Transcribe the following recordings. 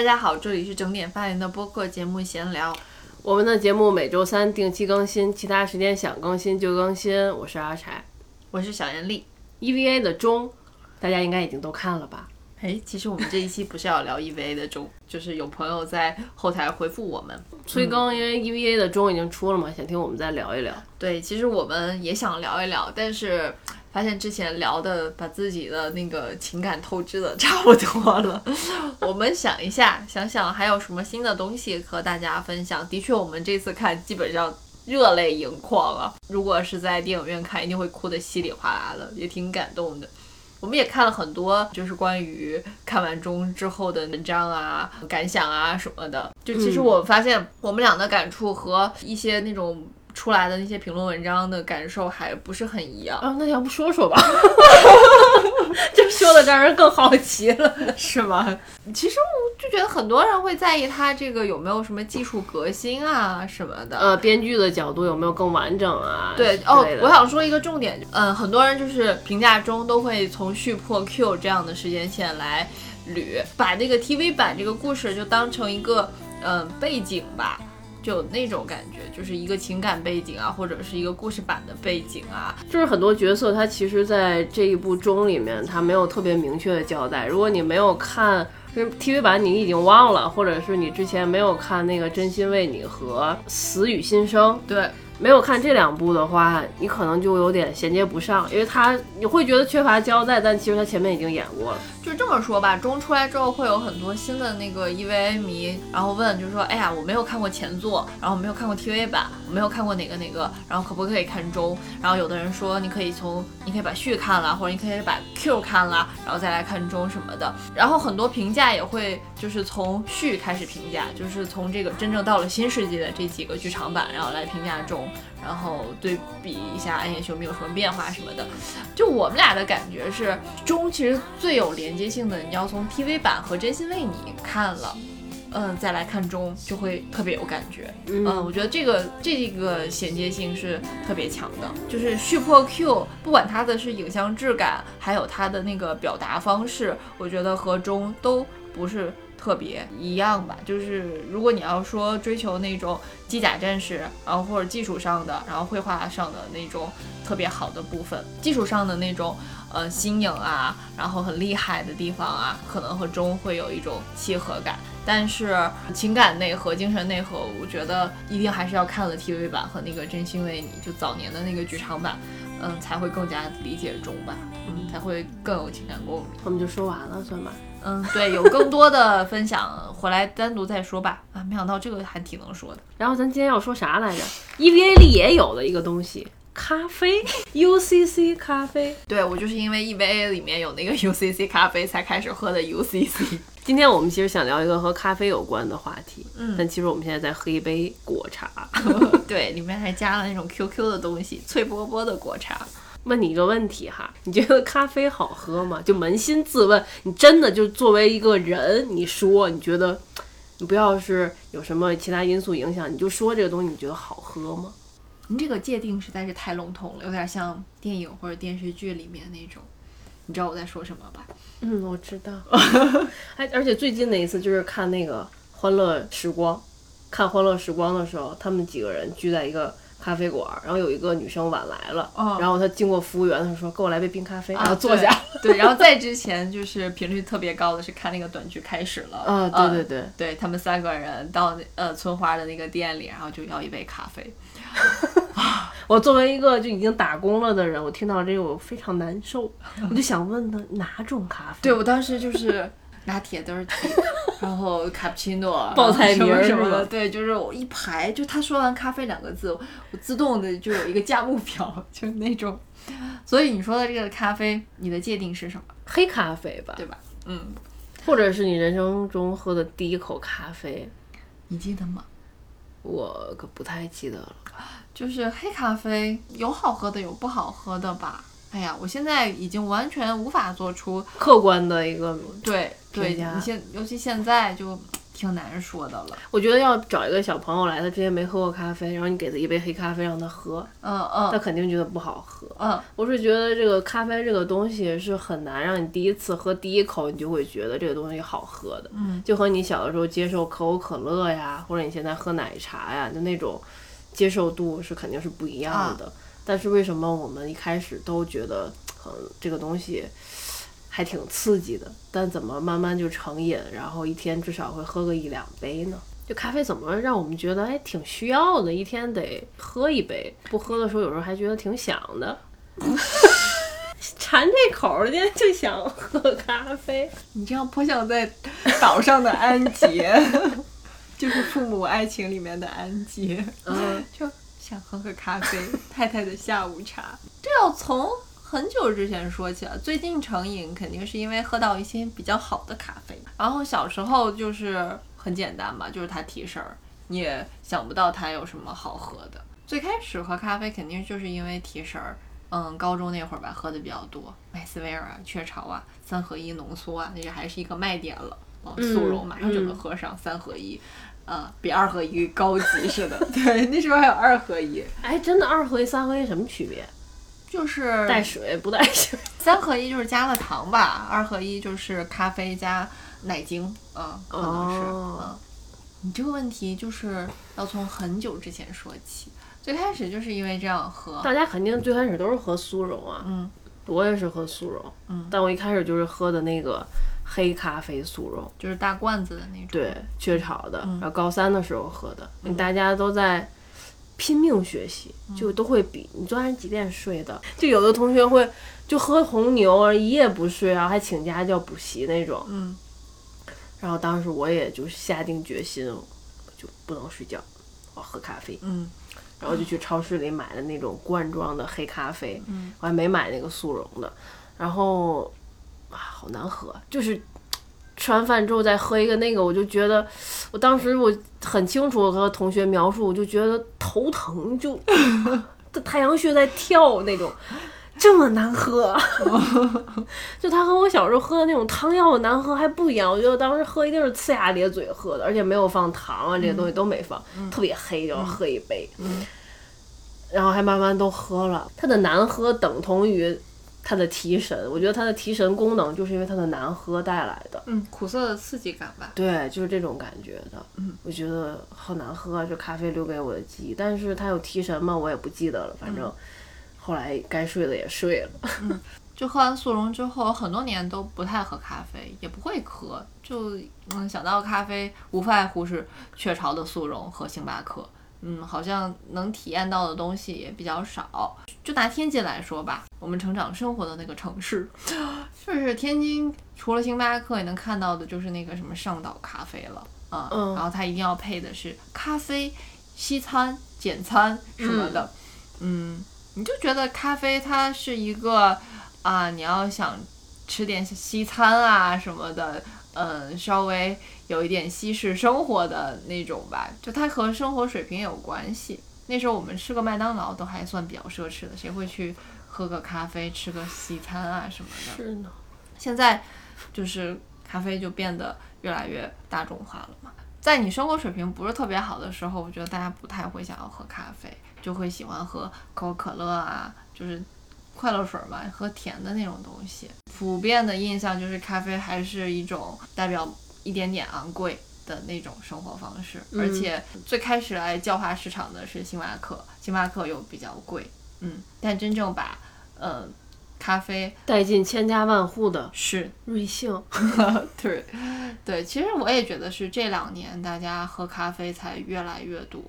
大家好，这里是整点发言的播客节目闲聊。我们的节目每周三定期更新，其他时间想更新就更新。我是阿柴，我是小严丽。EVA 的钟，大家应该已经都看了吧？哎，其实我们这一期不是要聊 EVA 的钟，就是有朋友在后台回复我们催更，因为 EVA 的钟已经出了嘛，想听我们再聊一聊。对，其实我们也想聊一聊，但是发现之前聊的把自己的那个情感透支的差不多了。我们想一下，想想还有什么新的东西和大家分享。的确，我们这次看基本上热泪盈眶啊！如果是在电影院看，一定会哭得稀里哗啦的，也挺感动的。我们也看了很多，就是关于看完中之后的文章啊、感想啊什么的。就其实我发现，我们俩的感触和一些那种出来的那些评论文章的感受还不是很一样。啊，那要不说说吧？就说的让人更好奇了，是吗？其实我就觉得很多人会在意他这个有没有什么技术革新啊什么的。呃，编剧的角度有没有更完整啊？对哦我想说一个重点，嗯，很多人就是评价中都会从续破 Q 这样的时间线来捋，把这个 TV 版这个故事就当成一个嗯背景吧。就有那种感觉，就是一个情感背景啊，或者是一个故事版的背景啊。就是很多角色，他其实在这一部中里面，他没有特别明确的交代。如果你没有看就是 TV 版，你已经忘了，或者是你之前没有看那个《真心为你》和《死与新生》，对，没有看这两部的话，你可能就有点衔接不上，因为他你会觉得缺乏交代，但其实他前面已经演过了。就这么说吧，钟出来之后会有很多新的那个 EVA 迷，然后问，就是说，哎呀，我没有看过前作，然后没有看过 TV 版，我没有看过哪个哪个，然后可不可以看中？然后有的人说，你可以从，你可以把续看了，或者你可以把 Q 看了，然后再来看中什么的。然后很多评价也会就是从续开始评价，就是从这个真正到了新世纪的这几个剧场版，然后来评价中，然后对比一下暗夜秀明有什么变化什么的。就我们俩的感觉是，中其实最有连接性的，你要从 TV 版和真心为你看了。嗯，再来看中就会特别有感觉。嗯，我觉得这个这个衔接性是特别强的。就是续破 Q，不管它的是影像质感，还有它的那个表达方式，我觉得和中都不是特别一样吧。就是如果你要说追求那种机甲战士，然后或者技术上的，然后绘画上的那种特别好的部分，技术上的那种呃新颖啊，然后很厉害的地方啊，可能和钟会有一种契合感。但是情感内核、精神内核，我觉得一定还是要看了 TV 版和那个《真心为你》就早年的那个剧场版，嗯，才会更加理解钟吧，嗯，才会更有情感共鸣。我们就说完了，算吧。嗯，对，有更多的分享回来单独再说吧。啊，没想到这个还挺能说的。然后咱今天要说啥来着？EVA 里也有的一个东西，咖啡，UCC 咖啡。对我就是因为 EVA 里面有那个 UCC 咖啡才开始喝的 UCC。今天我们其实想聊一个和咖啡有关的话题，嗯但其实我们现在在喝一杯果茶。对，里面还加了那种 QQ 的东西，脆波波的果茶。问你一个问题哈，你觉得咖啡好喝吗？就扪心自问，你真的就作为一个人，你说你觉得，你不要是有什么其他因素影响，你就说这个东西你觉得好喝吗？您这个界定实在是太笼统了，有点像电影或者电视剧里面那种。你知道我在说什么吧？嗯，我知道。还而且最近的一次就是看那个《欢乐时光》，看《欢乐时光》的时候，他们几个人聚在一个咖啡馆，然后有一个女生晚来了，哦然后她经过服务员，她说：“给我来杯冰咖啡。啊然后坐下。对，对，然后在之前就是频率特别高的是看那个短剧开始了啊，对呃对对，对他们三个人到呃村花的那个店里，然后就要一杯咖啡。我作为一个就已经打工了的人，我听到这个我非常难受，我就想问他哪种咖啡？对我当时就是拿铁都是铁，然后卡布奇诺、爆菜名什么的，对，就是我一排，就他说完咖啡两个字，我自动的就有一个价目表，就是那种。所以你说的这个咖啡，你的界定是什么？黑咖啡吧，对吧？嗯，或者是你人生中喝的第一口咖啡，你记得吗？我可不太记得了。就是黑咖啡有好喝的，有不好喝的吧。哎呀，我现在已经完全无法做出客观的一个对对，你现尤其现在就挺难说的了。我觉得要找一个小朋友来，他之前没喝过咖啡，然后你给他一杯黑咖啡让他喝，嗯嗯他嗯肯定觉得不好喝。嗯，我是觉得这个咖啡这个东西是很难让你第一次喝第一口你就会觉得这个东西好喝的，嗯，就和你小的时候接受可口可乐呀，或者你现在喝奶茶呀，就那种接受度是肯定是不一样的。但是为什么我们一开始都觉得，嗯，这个东西还挺刺激的，但怎么慢慢就成瘾，然后一天至少会喝个一两杯呢？就咖啡怎么让我们觉得哎挺需要的，一天得喝一杯，不喝的时候有时候还觉得挺想的。馋这口儿，今天就想喝咖啡。你这样颇像在岛上的安杰，就是《父母爱情》里面的安杰，嗯，就想喝个咖啡，太太的下午茶。这要从很久之前说起了，最近成瘾肯定是因为喝到一些比较好的咖啡。然后小时候就是很简单嘛，就是它提神儿，你也想不到它有什么好喝的。最开始喝咖啡肯定就是因为提神儿。嗯，高中那会儿吧，喝的比较多，麦斯威尔啊、雀巢啊、三合一浓缩啊，那个还是一个卖点了。哦，嗯速溶马上就能喝上三合一，呃，比二合一高级似的。对，那时候还有二合一，哎，真的二合一、三合一什么区别？就是带水不带水？三合一就是加了糖吧，二合一就是咖啡加奶精，嗯，可能是，哦嗯。你这个问题就是要从很久之前说起，最开始就是因为这样喝，大家肯定最开始都是喝速溶啊，嗯我也是喝速溶，嗯但我一开始就是喝的那个黑咖啡速溶，就是大罐子的那种，对，雀巢的，嗯然后高三的时候喝的，大家都在拼命学习，嗯就都会比你昨晚几点睡的，就有的同学会就喝红牛一夜不睡然后，还请家教补习那种，嗯。然后当时我也就是下定决心，就不能睡觉，我喝咖啡，嗯。然后就去超市里买了那种罐装的黑咖啡，嗯我还没买那个速溶的，然后啊，好难喝，就是吃完饭之后再喝一个那个，我就觉得，我当时我很清楚和同学描述，我就觉得头疼，就这 太阳穴在跳那种。这么难喝，就它和我小时候喝的那种汤药的难喝还不一样。我觉得当时喝一定是呲牙咧嘴喝的，而且没有放糖啊，这些东西都没放，特别黑，就要喝一杯。嗯然后还慢慢都喝了。它的难喝等同于它的提神，我觉得它的提神功能就是因为它的难喝带来的。嗯，苦涩的刺激感吧，对，就是这种感觉的。嗯，我觉得好难喝啊，这咖啡留给我的记忆。但是它有提神吗？我也不记得了。反正后来该睡的也睡了。就喝完速溶之后，很多年都不太喝咖啡，也不会喝。就嗯，想到咖啡，无外乎是雀巢的速溶和星巴克。嗯，好像能体验到的东西也比较少。就拿天津来说吧，我们成长生活的那个城市，就是天津，除了星巴克，也能看到的就是那个什么上岛咖啡了啊。嗯然后它一定要配的是咖啡、西餐、简餐什么的。嗯，你就觉得咖啡它是一个啊，你要想吃点西餐啊什么的，嗯，稍微有一点西式生活的那种吧，就它和生活水平有关系。那时候我们吃个麦当劳都还算比较奢侈的，谁会去喝个咖啡、吃个西餐啊什么的？是呢。现在就是咖啡就变得越来越大众化了嘛。在你生活水平不是特别好的时候，我觉得大家不太会想要喝咖啡，就会喜欢喝可口可乐啊，就是快乐水嘛，喝甜的那种东西。普遍的印象就是咖啡还是一种代表一点点昂贵的那种生活方式，嗯而且最开始来教化市场的是星巴克，星巴克又比较贵，嗯，但真正把呃咖啡带进千家万户的是瑞幸，对，对，其实我也觉得是这两年大家喝咖啡才越来越多，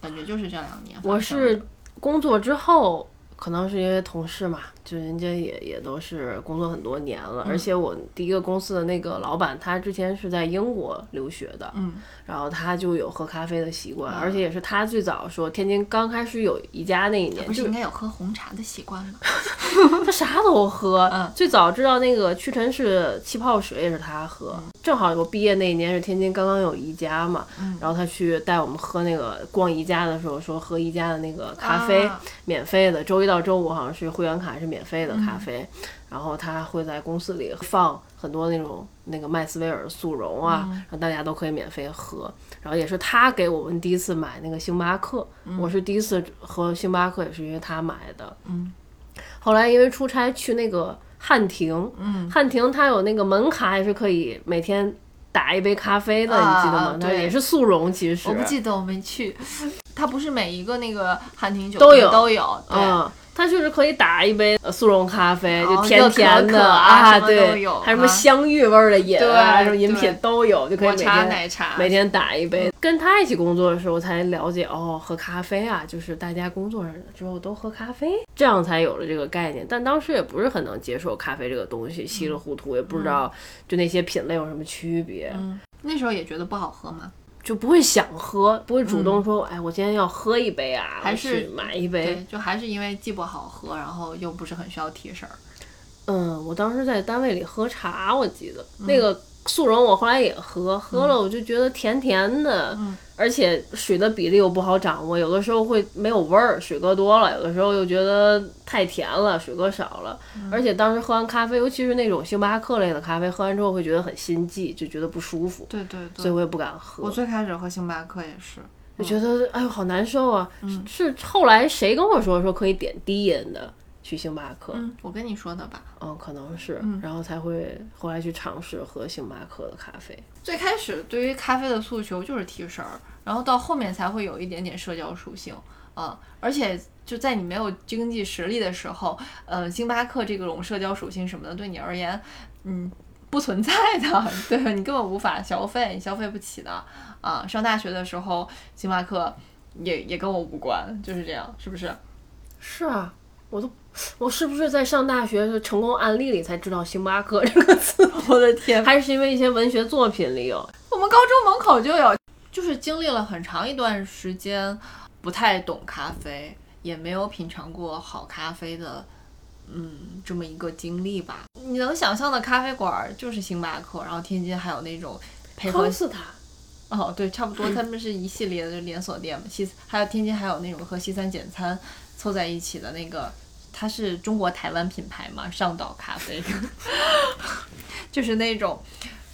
感觉就是这两年。我是工作之后，可能是因为同事嘛，就人家也也都是工作很多年了，而且我第一个公司的那个老板，他之前是在英国留学的，嗯然后他就有喝咖啡的习惯，而且也是他最早说天津刚开始有宜家那一年，就不是应该有喝红茶的习惯吗？他啥都喝。嗯最早知道那个屈臣氏气泡水也是他喝，正好我毕业那一年是天津刚刚有宜家嘛，嗯然后他去带我们喝那个逛宜家的时候说喝宜家的那个咖啡，啊免费的，周一到到周五好像是会员卡是免费的咖啡，然后他会在公司里放很多那种那个麦斯威尔速溶啊，然后大家都可以免费喝。然后也是他给我们第一次买那个星巴克，我是第一次喝星巴克也是因为他买的。嗯，后来因为出差去那个汉庭，嗯，汉庭它有那个门卡，也是可以每天打一杯咖啡的，啊你记得吗？它对也是速溶，其实我不记得，我没去。它不是每一个那个汉庭酒都有都有，对。嗯，它就是可以打一杯呃速溶咖啡，哦就甜甜的啊对，还有什么啊香芋味儿的饮什么饮品都有，就可以每、天奶茶，每天打一杯。跟他一起工作的时候才了解，哦，喝咖啡啊，就是大家工作上之后都喝咖啡，这样才有了这个概念。但当时也不是很能接受咖啡这个东西，稀里糊涂也不知道就那些品类有什么区别。嗯，那时候也觉得不好喝吗？就不会想喝，不会主动说，哎，我今天要喝一杯啊，还是买一杯。对，就还是因为既不好喝，然后又不是很需要提神儿。嗯，我当时在单位里喝茶，我记得、嗯那个速溶，我后来也喝，喝了我就觉得甜甜的，嗯而且水的比例又不好掌握，有的时候会没有味儿，水搁多了；有的时候又觉得太甜了，水搁少了。嗯而且当时喝完咖啡，尤其是那种星巴克类的咖啡，喝完之后会觉得很心悸，就觉得不舒服，对对对，所以我也不敢喝我。最开始喝星巴克也是，我觉得哎呦好难受啊！嗯是后来谁跟我说说可以点低音的去星巴克？嗯，我跟你说的吧。嗯，可能是，嗯然后才会后来去尝试喝星巴克的咖啡。最开始对于咖啡的诉求就是提神儿，然后到后面才会有一点点社交属性啊、而且就在你没有经济实力的时候，呃，星巴克这种社交属性什么的，对你而言，嗯，不存在的，对你根本无法消费，你消费不起的啊。上大学的时候，星巴克也也跟我无关，就是这样，是不是？是啊，我都我是不是在上大学的成功案例里才知道星巴克这个词？我的天，还是因为一些文学作品里有？我们高中门口就有，就是经历了很长一段时间不太懂咖啡，也没有品尝过好咖啡的，嗯，这么一个经历吧。你能想象的咖啡馆儿就是星巴克，然后天津还有那种配合康斯坦。哦，对，差不多，他们是一系列的连锁店嘛。西还有天津还有那种和西餐简餐凑在一起的那个，它是中国台湾品牌嘛，上岛咖啡，就是那种，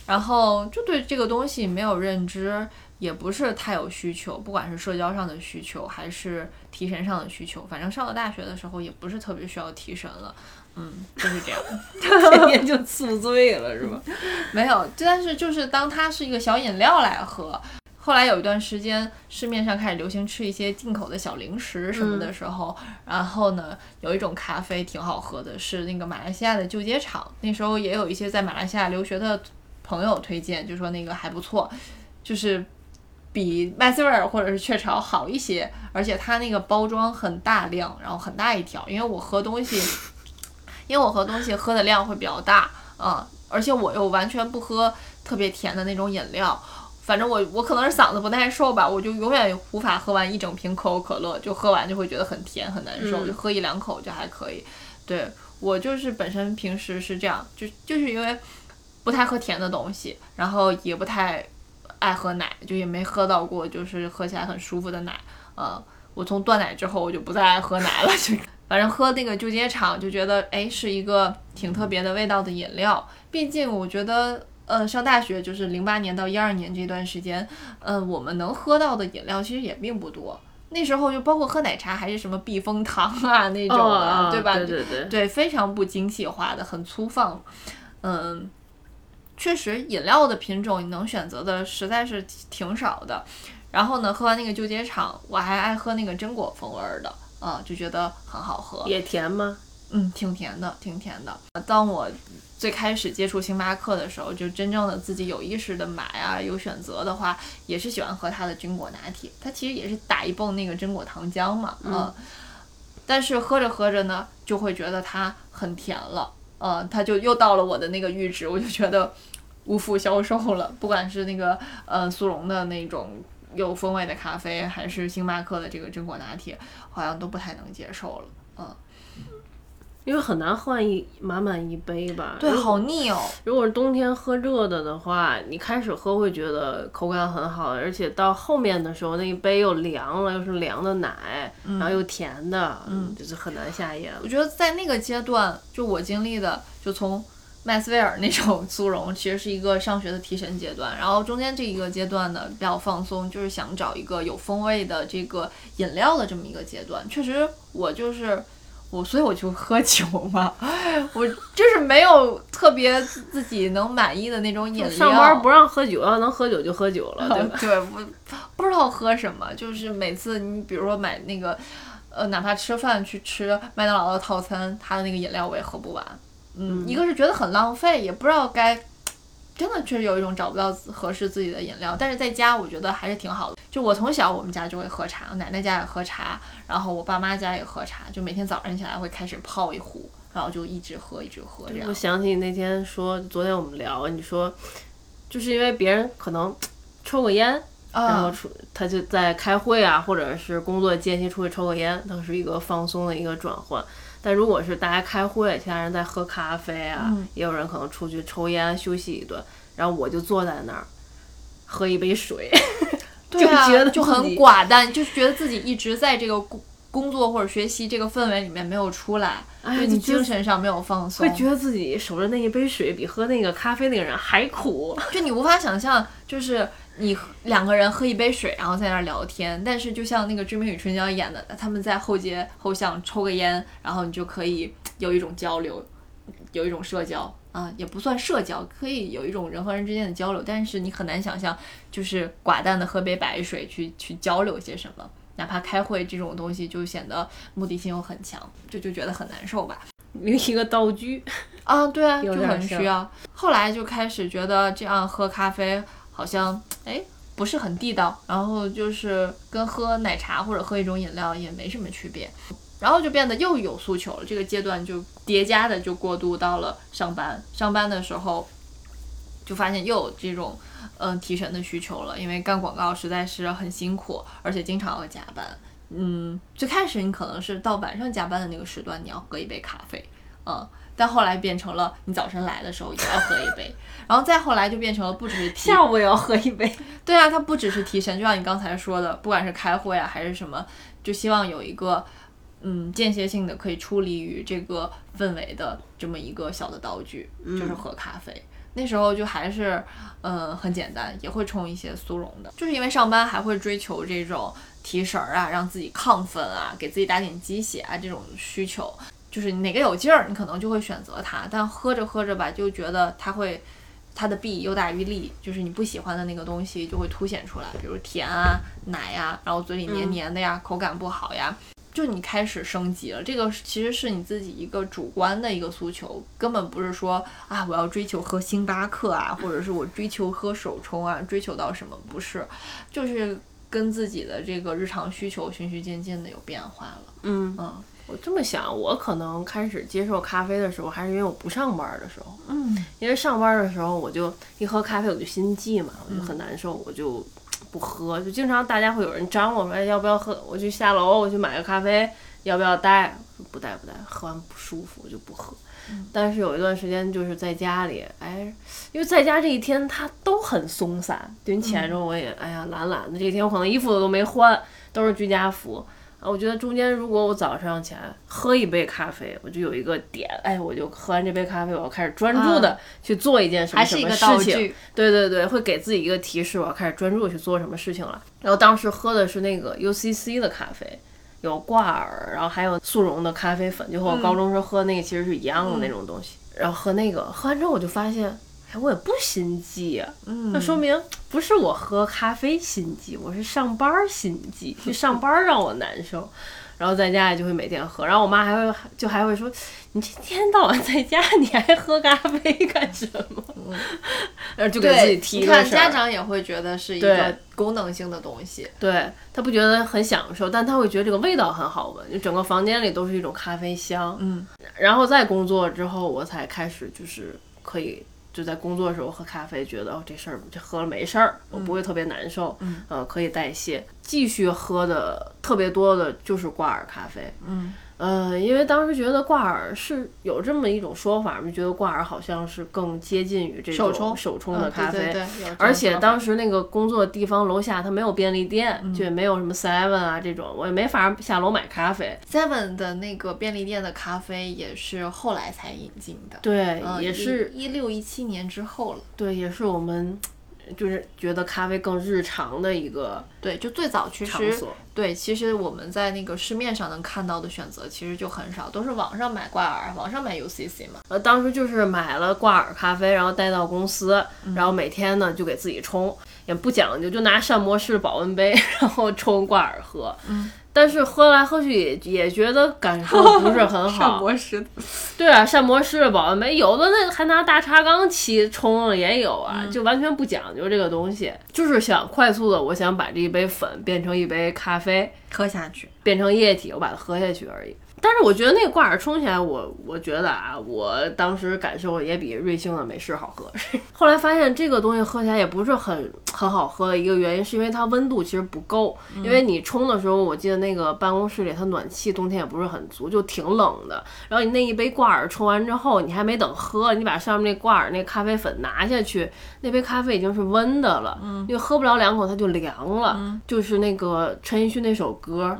然后就对这个东西没有认知，也不是太有需求，不管是社交上的需求还是提神上的需求，反正上了大学的时候也不是特别需要提神了。嗯，就是这样。天天就宿醉了是吧？没有，但是就是当它是一个小饮料来喝。后来有一段时间，市面上开始流行吃一些进口的小零食什么的时候，然后呢，有一种咖啡挺好喝的，是那个马来西亚的旧街厂。那时候也有一些在马来西亚留学的朋友推荐，就说那个还不错，就是比麦斯威尔或者是雀巢好一些，而且它那个包装很大量，然后很大一条。因为我喝东西，因为我喝东西喝的量会比较大，嗯，而且我又完全不喝特别甜的那种饮料。反正我我可能是嗓子不耐受吧，我就永远无法喝完一整瓶可口可乐，就喝完就会觉得很甜很难受，嗯就喝一两口就还可以。对我就是本身平时是这样，就就是因为不太喝甜的东西，然后也不太爱喝奶，就也没喝到过就是喝起来很舒服的奶。呃，我从断奶之后我就不再爱喝奶了，就反正喝那个旧街厂就觉得哎是一个挺特别的味道的饮料，毕竟我觉得。呃，上大学就是零八年到一二年这段时间，呃，我们能喝到的饮料其实也并不多。那时候就包括喝奶茶，还是什么避风塘啊那种的，哦对吧？对对对。对，非常不精细化的，很粗放。嗯，确实饮料的品种你能选择的实在是挺少的。然后呢，喝完那个旧街场，我还爱喝那个榛果风味儿的，啊、就觉得很好喝。也甜吗？嗯，挺甜的，挺甜的。当我最开始接触星巴克的时候，就真正的自己有意识的买啊，有选择的话，也是喜欢喝它的榛果拿铁。它其实也是打一泵那个榛果糖浆嘛，嗯。但是喝着喝着呢，就会觉得它很甜了，呃，它就又到了我的那个阈值，我就觉得无福消受了。不管是那个呃速溶的那种有风味的咖啡，还是星巴克的这个榛果拿铁，好像都不太能接受了，嗯。因因为很难喝完一满满一杯吧。对，好腻哦。如果是冬天喝热的的话，你开始喝会觉得口感很好，而且到后面的时候那一杯又凉了，又是凉的奶，然后又甜的，嗯，就是很难下咽我。觉得在那个阶段，就我经历的，就从麦斯威尔那种 速溶，其实是一个上学的提神阶段。然后中间这一个阶段呢，比较放松，就是想找一个有风味的这个饮料的这么一个阶段。确实，我就是我，所以我就喝酒嘛，我就是没有特别自自己能满意的那种饮料。上班不让喝酒，要能喝酒就喝酒了，对吧？对，我不知道喝什么，就是每次你比如说买那个，呃，哪怕吃饭去吃麦当劳的套餐，它的那个饮料我也喝不完。嗯，一个是觉得很浪费，也不知道该，真的确实有一种找不到合适自己的饮料。但是在家我觉得还是挺好的。就我从小我们家就会喝茶，我奶奶家也喝茶，然后我爸妈家也喝茶，就每天早上起来会开始泡一壶，然后就一直喝一直喝这样我。想起你那天说，昨天我们聊，你说就是因为别人可能抽个烟，然后啊，出他就在开会啊，或者是工作间隙出去抽个烟，当时一个放松的一个转换。但如果是大家开会，其他人在喝咖啡啊，嗯也有人可能出去抽烟休息一顿，然后我就坐在那儿喝一杯水，对啊，就觉得就很寡淡，就觉得自己一直在这个工工作或者学习这个氛围里面没有出来，就你精神上没有放松会，觉得自己守着那一杯水比喝那个咖啡那个人还苦。就你无法想象，就是你两个人喝一杯水，然后在那儿聊天，但是就像那个《志明与春娇》演的，他们在后街后巷抽个烟，然后你就可以有一种交流，有一种社交。啊、也不算社交，可以有一种人和人之间的交流，但是你很难想象，就是寡淡的喝杯白水去去交流些什么，哪怕开会这种东西，就显得目的性又很强，就就觉得很难受吧。另一个道具，啊，对啊，就很需要。后来就开始觉得这样喝咖啡好像哎不是很地道，然后就是跟喝奶茶或者喝一种饮料也没什么区别，然后就变得又有诉求了。这个阶段就叠加的就过渡到了上班，上班的时候就发现又有这种嗯、提神的需求了，因为干广告实在是很辛苦，而且经常要加班。嗯，最开始你可能是到晚上加班的那个时段，你要喝一杯咖啡，嗯，但后来变成了你早晨来的时候也要喝一杯，然后再后来就变成了不只是提下午也要喝一杯。对啊，它不只是提神，就像你刚才说的，不管是开会啊还是什么，就希望有一个嗯间歇性的可以处理于这个氛围的这么一个小的道具，就是喝咖啡。那时候就还是嗯很简单，也会冲一些速溶的，就是因为上班还会追求这种提神儿啊，让自己亢奋啊，给自己打点鸡血啊这种需求。就是哪个有劲儿，你可能就会选择它，但喝着喝着吧，就觉得它会它的弊又大于利，就是你不喜欢的那个东西就会凸显出来，比如甜啊、奶呀、然后嘴里黏黏的呀，口感不好呀，就你开始升级了。这个其实是你自己一个主观的一个诉求，根本不是说啊我要追求喝星巴克啊，或者是我追求喝手冲啊，追求到什么不是，就是跟自己的这个日常需求循序渐进的有变化了。嗯，嗯我这么想，我可能开始接受咖啡的时候，还是因为我不上班的时候。嗯因为上班的时候，我就一喝咖啡我就心悸嘛，我就很难受，我就不喝，就经常大家会有人张我说，哎，要不要喝？我去下楼，我去买个咖啡，要不要带？不带不带，喝完不舒服，我就不喝。但是有一段时间就是在家里，哎，因为在家这一天他都很松散，就你起来之后我也哎呀懒懒的，这一天我可能衣服都没换，都是居家服。啊，我觉得中间如果我早上起来喝一杯咖啡，我就有一个点，哎，我就喝完这杯咖啡，我要开始专注的去做一件什么什么事情。具。对对对，会给自己一个提示，我要开始专注地去做什么事情了。然后当时喝的是那个 UCC 的咖啡，有挂耳，然后还有速溶的咖啡粉，就和我高中时候喝那个其实是一样的那种东西。然后喝那个，喝完之后我就发现，哎，我也不心悸呀、嗯那说明不是我喝咖啡心悸，我是上班心悸，去上班让我难受。然后在家里就会每天喝，然后我妈还会就还会说，你这一天到晚在家你还喝咖啡干什么？然后就给自己对，你看提个事儿家长也会觉得是一个功能性的东西。对他不觉得很享受，但他会觉得这个味道很好闻，就整个房间里都是一种咖啡香。嗯，然后在工作之后，我才开始就是可以就在工作的时候喝咖啡，觉得哦这事儿这喝了没事儿，我不会特别难受，嗯呃可以代谢。继续喝的特别多的就是挂耳咖啡，嗯呃，因为当时觉得挂耳是有这么一种说法就，觉得挂耳好像是更接近于这种手冲手冲的咖啡，嗯对对对有这种而且当时那个工作地方楼下它没有便利店，就也没有什么 Seven 啊这种，我也没法下楼买咖啡。Seven 的那个便利店的咖啡也是后来才引进的，对，嗯也是一六一七年之后了。对，也是我们就是觉得咖啡更日常的一个对，就最早其实场所。对，其实我们在那个市面上能看到的选择其实就很少，都是网上买挂耳，网上买 UCC 嘛。呃，当时就是买了挂耳咖啡，然后带到公司，然后每天呢就给自己冲，也不讲究，就拿膳魔式保温杯，然后冲挂耳喝。嗯。但是喝来喝去也也觉得感受不是很好，膳魔师。对啊，膳魔师的保温杯，有的那还拿大茶缸沏冲了也有啊，就完全不讲究这个东西，就是想快速的，我想把这一杯粉变成一杯咖啡，喝下去，变成液体，我把它喝下去而已。但是我觉得那个挂耳冲起来，我我觉得啊，我当时感受也比瑞幸的美式好喝。后来发现这个东西喝起来也不是很很好喝的一个原因，是因为它温度其实不够。因为你冲的时候，我记得那个办公室里它暖气冬天也不是很足，就挺冷的。然后你那一杯挂耳冲完之后，你还没等喝，你把上面那挂耳那咖啡粉拿下去，那杯咖啡已经是温的了，因为喝不了两口它就凉了。就是那个陈奕迅那首歌，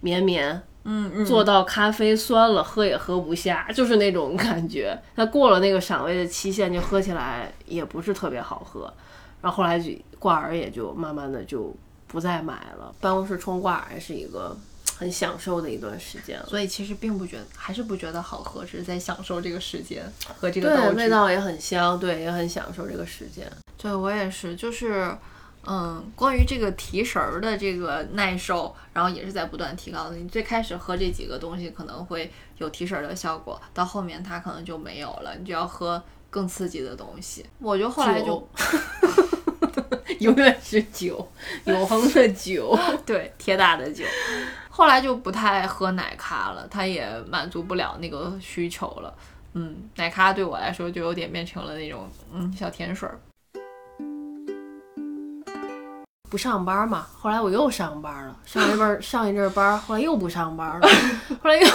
绵绵。嗯嗯，做到咖啡酸了，喝也喝不下，就是那种感觉。它过了那个赏味的期限，就喝起来也不是特别好喝。然后后来就挂耳也就慢慢的就不再买了。办公室冲挂耳还是一个很享受的一段时间了。所以其实并不觉得，还是不觉得好喝，只是在享受这个时间和这个对，道。味道也很香，对，也很享受这个时间。对我也是，就是，嗯，关于这个提神儿的这个耐受，然后也是在不断提高的。你最开始喝这几个东西可能会有提神儿的效果，到后面它可能就没有了，你就要喝更刺激的东西。我就后来就酒 永远是酒，永恒的酒。对铁打的酒，后来就不太喝奶咖了，它也满足不了那个需求了。嗯，奶咖对我来说就有点变成了那种嗯小甜水儿。不上班嘛，后来我又上班了，上一阵儿 上一阵儿班，后来又不上班了，后来又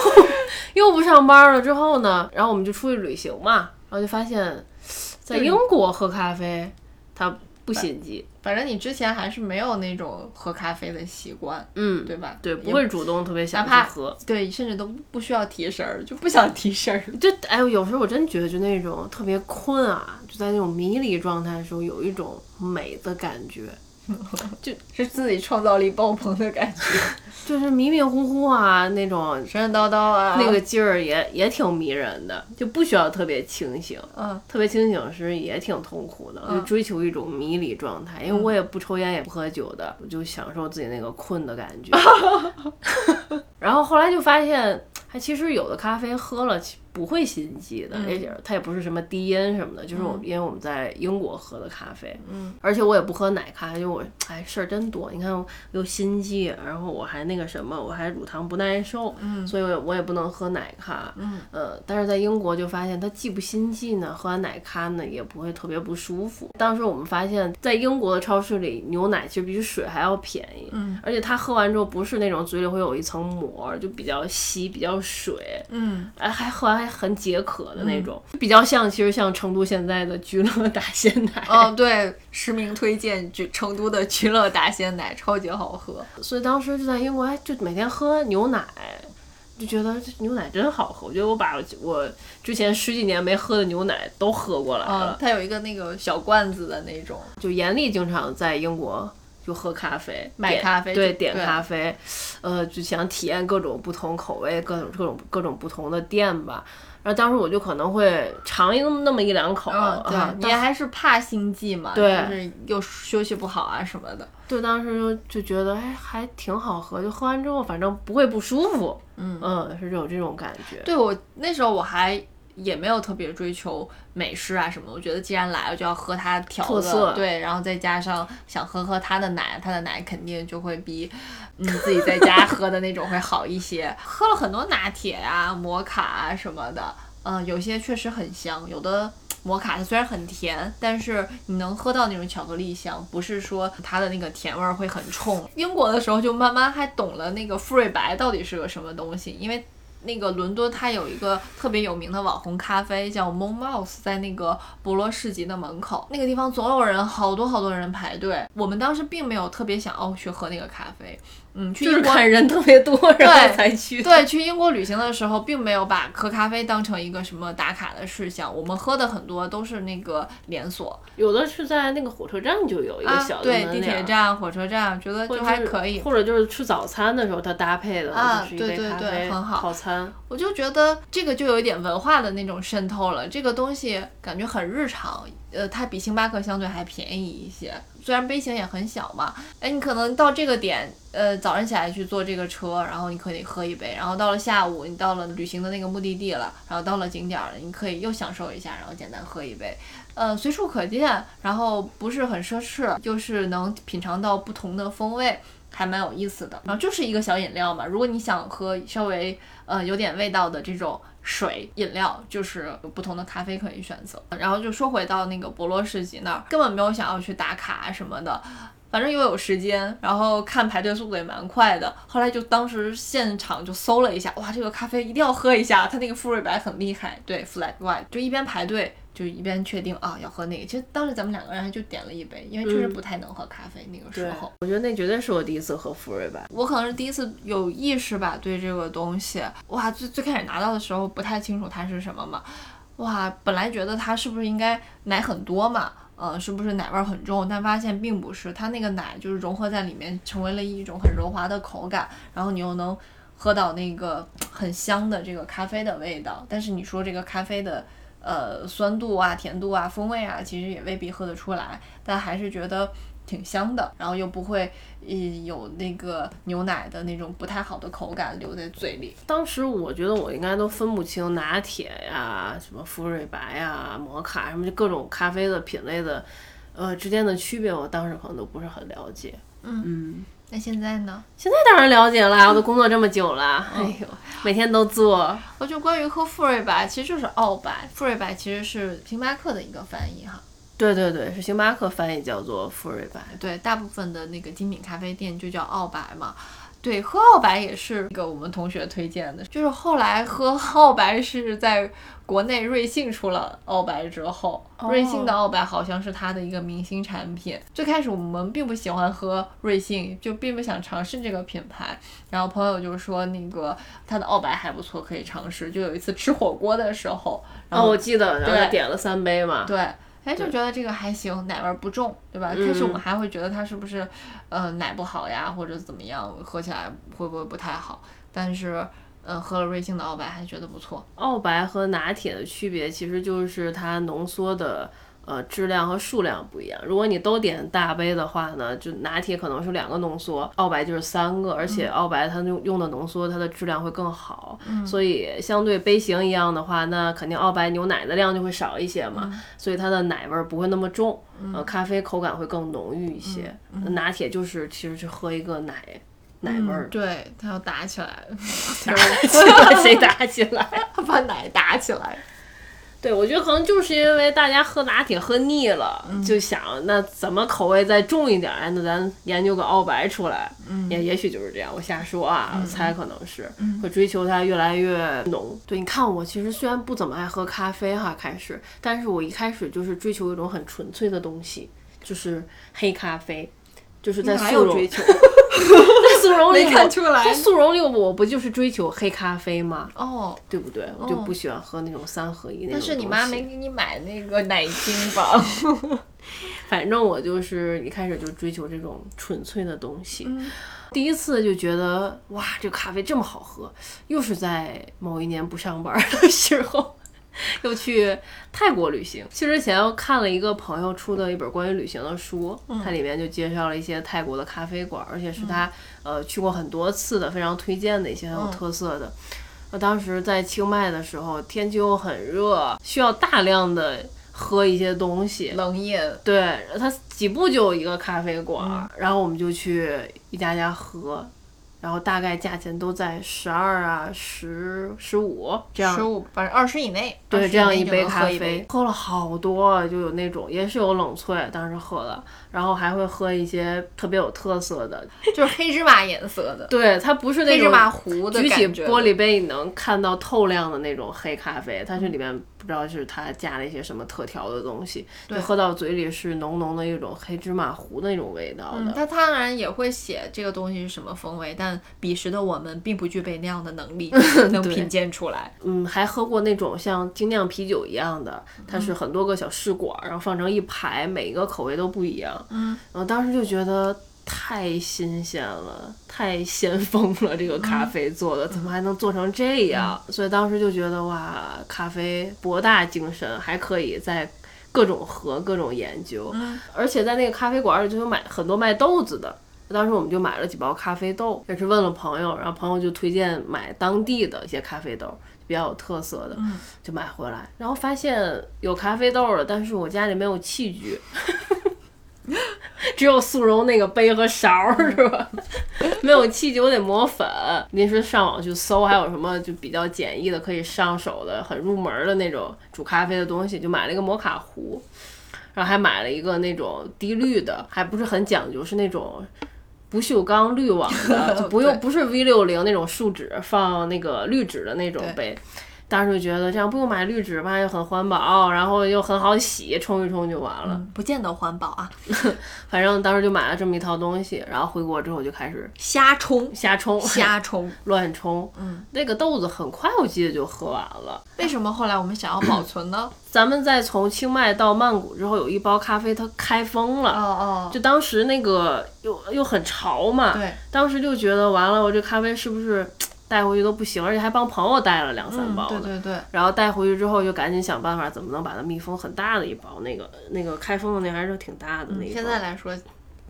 又不上班了之后呢，然后我们就出去旅行嘛，然后就发现，在英国喝咖啡它不心悸，反正你之前还是没有那种喝咖啡的习惯，嗯，对吧？对，不会主动特别想去喝。对，甚至都不需要提神儿，就不想提神儿。就哎呦，有时候我真觉得就那种特别困啊，就在那种迷离状态的时候，有一种美的感觉，是自己创造力爆棚的感觉，就是迷迷糊糊啊那种。神神叨叨啊，那个劲儿也也挺迷人的，就不需要特别清醒。嗯，特别清醒时也挺痛苦的，我就追求一种迷离状态，因为我也不抽烟也不喝酒的，我 就享受自己那个困的感觉。然后后来就发现，还其实有的咖啡喝了其不会心悸的，而且它也不是什么低因什么的，就是我因为我们在英国喝的咖啡，嗯，而且我也不喝奶咖，因为我哎事儿真多，你看我又心悸，然后我还那个什么，我还乳糖不耐受，嗯。所以我我也不能喝奶咖，嗯，呃，但是在英国就发现它既不心悸呢，喝完奶咖呢也不会特别不舒服。当时我们发现，在英国的超市里，牛奶其实比水还要便宜，嗯，而且它喝完之后不是那种嘴里会有一层膜，就比较稀，比较水，嗯，哎，还喝完很解渴的那种，比较像其实像成都现在的居乐大鲜奶，哦，对，实名推荐，就成都的居乐大鲜奶超级好喝。所以当时就在英国，哎，就每天喝牛奶。就觉得这牛奶真好喝，我觉得我把我之前十几年没喝的牛奶都喝过来了。它有一个那个小罐子的那种，就严厉经常在英国就喝咖啡，点买咖啡对，点咖啡，呃，就想体验各种不同口味、各种各种各种不同的店吧。然后当时我就可能会尝一那么一两口，对，你还是怕心悸嘛，对就是又休息不好啊什么的。对，当时就就觉得哎还挺好喝，就喝完之后反正不会不舒服，嗯嗯，是有这种感觉。对我那时候我还也没有特别追求美式啊什么的，我觉得既然来了就要喝它调的，对，然后再加上想喝喝它的奶，它的奶肯定就会比你自己在家喝的那种会好一些。喝了很多拿铁啊、摩卡啊什么的，嗯、有些确实很香，有的。摩卡它虽然很甜，但是你能喝到那种巧克力香，不是说它的那个甜味儿会很冲。英国的时候就慢慢还懂了那个馥芮白到底是个什么东西，因为那个伦敦它有一个特别有名的网红咖啡叫 Mon Mouse，在那个博罗市集的门口，那个地方总有人，好多好多人排队。我们当时并没有特别想要去喝那个咖啡，嗯，去就是英国看人特别多，然后才去。对，去英国旅行的时候，并没有把喝咖啡当成一个什么打卡的事项。我们喝的很多都是那个连锁有的是在那个火车站就有一个啊小，的对，地铁站、火车站，觉得就还可以。或者就是吃早餐的时候它搭配的，啊对对对很好套餐。我就觉得这个就有一点文化的那种渗透了，这个东西感觉很日常，呃，它比星巴克相对还便宜一些，虽然杯型也很小嘛，哎，你可能到这个点，呃，早上起来去坐这个车，然后你可以喝一杯，然后到了下午，你到了旅行的那个目的地了，然后到了景点了，你可以又享受一下，然后简单喝一杯，呃，随处可见，然后不是很奢侈，就是能品尝到不同的风味。还蛮有意思的，然后就是一个小饮料嘛。如果你想喝稍微呃有点味道的这种水饮料，就是有不同的咖啡可以选择。然后就说回到那个博罗市集那儿，根本没有想要去打卡什么的。反正又有时间，然后看排队速度也蛮快的。后来就当时现场就搜了一下，哇，这个咖啡一定要喝一下，它那个馥芮白很厉害。对，Flat White，就一边排队就一边确定啊要喝那个。其实当时咱们两个人还就点了一杯，因为确实不太能喝咖啡、那个时候。，我觉得那绝对是我第一次喝馥芮白。我可能是第一次有意识吧，对这个东西，哇，最最开始拿到的时候不太清楚它是什么嘛，哇，本来觉得它是不是应该奶很多嘛，呃，是不是奶味儿很重？但发现并不是，它那个奶就是融合在里面，成为了一种很柔滑的口感，然后你又能喝到那个很香的这个咖啡的味道。但是你说这个咖啡的呃酸度啊、甜度啊、风味啊，其实也未必喝得出来，但还是觉得挺香的，然后又不会呃有那个牛奶的那种不太好的口感留在嘴里。当时我觉得我应该都分不清拿铁呀、什么馥瑞白呀、摩卡什么，就各种咖啡的品类的，呃之间的区别，我当时可能都不是很了解。嗯，那现在呢？现在当然了解了，我都 工作这么久了，哎呦，每天都做。我就关于喝馥芮白，其实就是澳白，馥芮白其实是星巴克的一个翻译哈。对对对，是星巴克翻译叫做馥芮白。对，大部分的那个精品咖啡店就叫澳白嘛。对，喝澳白也是一个我们同学推荐的，就是后来喝澳白是在国内瑞幸出了澳白之后，瑞幸的澳白好像是它的一个明星产品。最开始我们并不喜欢喝瑞幸，就并不想尝试这个品牌。然后朋友就说那个它的澳白还不错，可以尝试。就有一次吃火锅的时候，然哦，后我记得，然后对点了三杯嘛。对，哎，就觉得这个还行，奶味儿不重，对吧？开始我们还会觉得它是不是，呃，奶不好呀，或者怎么样，喝起来会不会不太好？但是，呃、喝了瑞幸的澳白还觉得不错。澳白和拿铁的区别其实就是它浓缩的呃质量和数量不一样。如果你都点大杯的话呢，就拿铁可能是两个浓缩，澳白就是三个，而且澳白它用用的浓缩它的质量会更好，所以相对杯型一样的话，那肯定澳白牛奶的量就会少一些嘛，所以它的奶味儿不会那么重，呃，咖啡口感会更浓郁一些。拿铁就是其实是喝一个奶奶味儿，对，它要打起来，打起来 谁打起来？把奶打起来。对，我觉得可能就是因为大家喝拿铁喝腻了，就想那怎么口味再重一点那咱研究个澳白出来，也也许就是这样，我瞎说啊，我猜可能是会追求它越来越浓。对，你看我其实虽然不怎么爱喝咖啡哈，开始，但是我一开始就是追求一种很纯粹的东西，就是黑咖啡。就是在速溶，有追求？在速溶里没，看出来在速溶里我不就是追求黑咖啡吗？哦，对不对？我就不喜欢喝那种三合一那种但是你妈没给你买那个奶精吧？反正我就是一开始就追求这种纯粹的东西。嗯第一次就觉得哇，这个咖啡这么好喝，又是在某一年不上班的时候。又去泰国旅行，去之前又看了一个朋友出的一本关于旅行的书，它里面就介绍了一些泰国的咖啡馆，而且是他、呃去过很多次的，非常推荐的一些很有特色的。我当时在清迈的时候，天气又很热，需要大量的喝一些东西，冷饮，对，它几步就有一个咖啡馆儿，然后我们就去一家家喝，然后大概价钱都在十二啊、十十五这样十。五反正二十以内，对，这样一杯咖啡，喝了好多，就有那种也是有冷萃，当时喝了，然后还会喝一些特别有特色的，就是黑芝麻颜色的，对，它不是那种黑芝麻糊的举起。玻璃杯你能看到透亮的那种黑咖啡，它是里面不知道是它加了一些什么特调的东西，就喝到嘴里是浓浓的一种黑芝麻糊的那种味道嗯，的。它当然也会写这个东西是什么风味，但彼时的我们并不具备那样的能力，能品鉴出来。嗯，还喝过那种像精酿啤酒一样的，它是很多个小试管，然后放成一排，每一个口味都不一样。嗯，然后当时就觉得太新鲜了，太先锋了，这个咖啡做的、怎么还能做成这样？所以当时就觉得哇，咖啡博大精深，还可以在。各种喝，各种研究，嗯。而且在那个咖啡馆里就有买很多卖豆子的，当时我们就买了几包咖啡豆，也是问了朋友，然后朋友就推荐买当地的一些咖啡豆，比较有特色的，嗯。就买回来。然后发现有咖啡豆了，但是我家里没有器具，只有速溶那个杯和勺儿，是吧？没有器具，我得磨粉。临时上网去搜，还有什么就比较简易的可以上手的、很入门的那种煮咖啡的东西，就买了一个摩卡壶。然后还买了一个那种滴滤的，还不是很讲究，是那种不锈钢滤网的，就不用 不是 V 六零那种树脂放那个滤纸的那种杯。当时就觉得这样不用买滤纸吧，又很环保，然后又很好洗，冲一冲就完了。嗯，不见得环保啊，反正当时就买了这么一套东西，然后回国之后就开始瞎冲，瞎冲、瞎冲。乱冲。嗯，那个豆子很快我记得就喝完了。为什么后来我们想要保存呢？咱们在从清迈到曼谷之后，有一包咖啡它开封了。哦哦，就当时那个又又很潮嘛，对，当时就觉得完了，我这咖啡是不是带回去都不行，而且还帮朋友带了两三嗯包呢。对对对，然后带回去之后，就赶紧想办法怎么能把它密封，很大的一包，那个那个开封的那还是挺大的那一包。现在来说，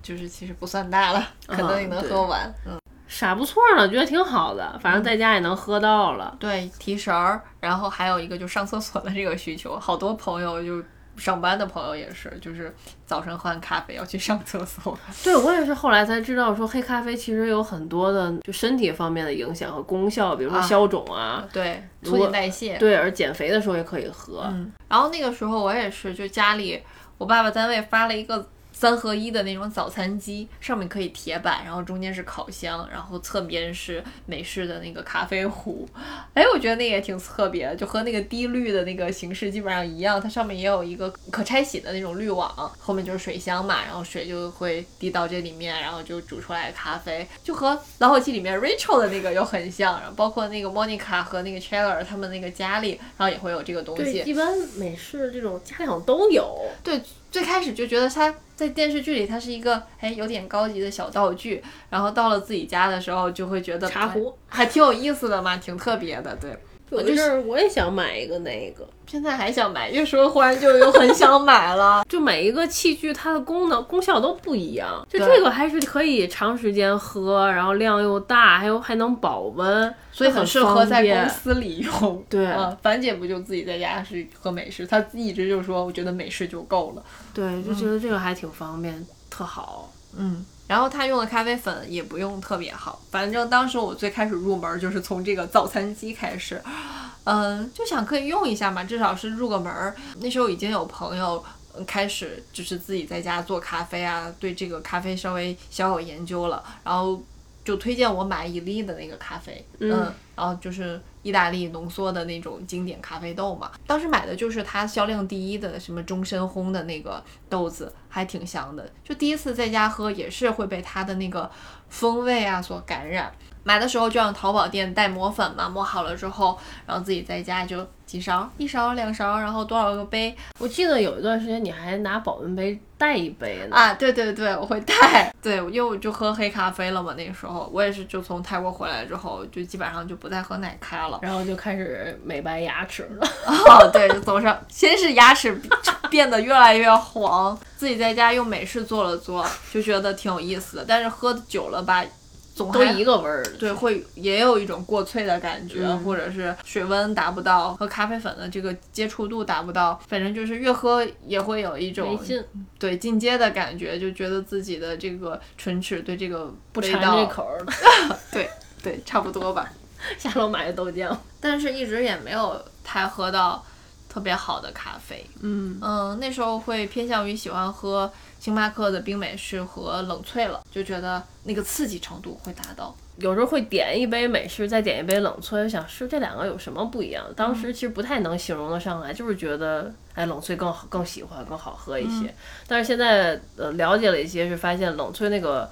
就是其实不算大了，可能你能喝完。嗯，傻不错呢，觉得挺好的，反正在家也能喝到了。对，提神儿，然后还有一个就上厕所的这个需求，好多朋友就。上班的朋友也是，就是早晨喝完咖啡要去上厕所。对我也是后来才知道，说黑咖啡其实有很多的就身体方面的影响和功效，比如说啊消肿啊，对，促进代谢。对，而减肥的时候也可以喝。嗯，然后那个时候我也是，就家里我爸爸单位发了一个三合一的那种早餐机，上面可以铁板，然后中间是烤箱，然后侧边是美式的那个咖啡壶。哎，我觉得那个也挺特别的，就和那个滴滤的那个形式基本上一样，它上面也有一个可拆洗的那种滤网，后面就是水箱嘛，然后水就会滴到这里面，然后就煮出来咖啡，就和老友记里面 Rachel 的那个又很像，然后包括那个 Monica 和那个 Chandler 他们那个家里，然后也会有这个东对，西。一般美式这种家里好像都有。对，最开始就觉得他在电视剧里他是一个哎有点高级的小道具，然后到了自己家的时候就会觉得茶壶还还挺有意思的嘛，挺特别的。对，有一阵儿我也想买一个那个，现在还想买，越说忽然就又很想买了。就每一个器具它的功能功效都不一样，就这个还是可以长时间喝，然后量又大，还有还能保温，所以很适合在公司里用。对嗯，樊姐不就自己在家是喝美式，她一直就说，我觉得美式就够了。对，就觉得这个还挺方便，特好。嗯，然后他用的咖啡粉也不用特别好，反正当时我最开始入门就是从这个早餐机开始，嗯，就想可以用一下嘛，至少是入个门儿。那时候已经有朋友。开始就是自己在家做咖啡啊，对这个咖啡稍微小有研究了，然后就推荐我买伊利的那个咖啡，嗯然后就是意大利浓缩的那种经典咖啡豆嘛。当时买的就是它销量第一的什么终身烘的那个豆子，还挺香的。就第一次在家喝，也是会被它的那个风味啊所感染。买的时候就让淘宝店带磨粉嘛，磨好了之后，然后自己在家就几勺，一勺两勺，然后多少个杯我记得有一段时间你还拿保温杯带一杯呢。啊？对对对，我会带。对，因为我就喝黑咖啡了嘛，那个时候我也是就从泰国回来之后，就基本上就不再喝奶咖了。然后就开始美白牙齿了。哦，对，就总上，先是牙齿变得越来越黄，自己在家用美式做了做，就觉得挺有意思的。但是喝久了吧，都总都一个味儿。对，会也有一种过萃的感觉，嗯或者是水温达不到和咖啡粉的这个接触度达不到，反正就是越喝也会有一种对进阶的感觉，就觉得自己的这个唇齿对这个不馋这口儿。对对，差不多吧。下楼买的豆浆。但是一直也没有太喝到特别好的咖啡。嗯，嗯，那时候会偏向于喜欢喝星巴克的冰美式和冷萃了，就觉得那个刺激程度会达到。有时候会点一杯美式，再点一杯冷萃，想是这两个有什么不一样？当时其实不太能形容得上来，就是觉得哎冷萃更好，更喜欢，更好喝一些。但是现在呃了解了一些，是发现冷萃那个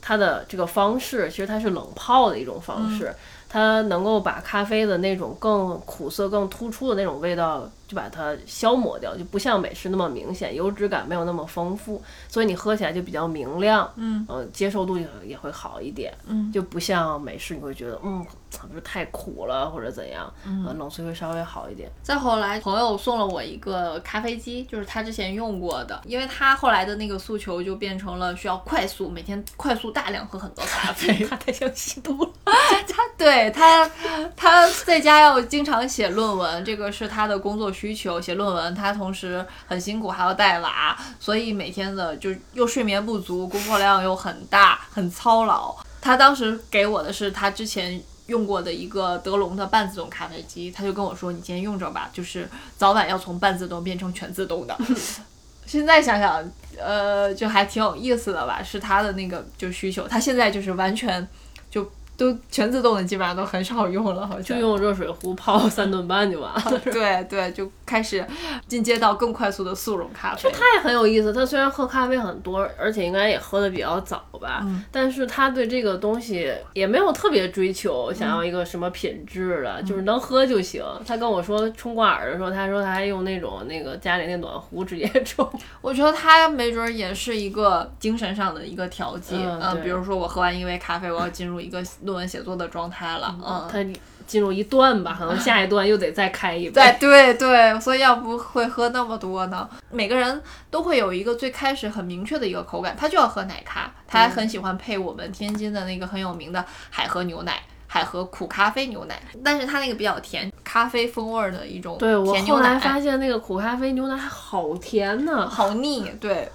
它的这个方式，其实它是冷泡的一种方式。它能够把咖啡的那种更苦涩、更突出的那种味道，就把它消磨掉，就不像美式那么明显，油脂感没有那么丰富，所以你喝起来就比较明亮，嗯呃，接受度也也会好一点，嗯就不像美式你会觉得，嗯，不是太苦了或者怎样，嗯呃，冷萃会稍微好一点。再后来，朋友送了我一个咖啡机，就是他之前用过的，因为他后来的那个诉求就变成了需要快速，每天快速大量喝很多咖啡。他太像吸毒了，他对他，他在家要经常写论文，这个是他的工作需需求。写论文，他同时很辛苦，还要带娃，所以每天的就又睡眠不足，工作量又很大，很操劳。他当时给我的是他之前用过的一个德龙的半自动咖啡机，他就跟我说：“你今天用着吧，就是早晚要从半自动变成全自动的。”现在想想，呃，就还挺有意思的吧，是他的那个就需求，他现在就是完全就都全自动的，基本上都很少用了，好像就用热水壶泡三顿半就完了。对对，就开始进阶到更快速的速溶咖啡。他也很有意思，他虽然喝咖啡很多，而且应该也喝的比较早吧，嗯但是他对这个东西也没有特别追求，想要一个什么品质的，就是能喝就行。他跟我说冲挂耳的时候，他说他还用那种那个家里那暖壶直接冲，我觉得他没准儿也是一个精神上的一个调剂，嗯对比如说我喝完一杯咖啡，我要进入一个论文写作的状态了，嗯。他进入一段吧，可能下一段又得再开一杯。对对对，所以要不会喝那么多呢？每个人都会有一个最开始很明确的一个口感，他就要喝奶咖，他还很喜欢配我们天津的那个很有名的海河牛奶。海河苦咖啡牛奶，但是它那个比较甜，咖啡风味儿的一种对我甜牛奶，后来发现那个苦咖啡牛奶好甜呢，好腻，对，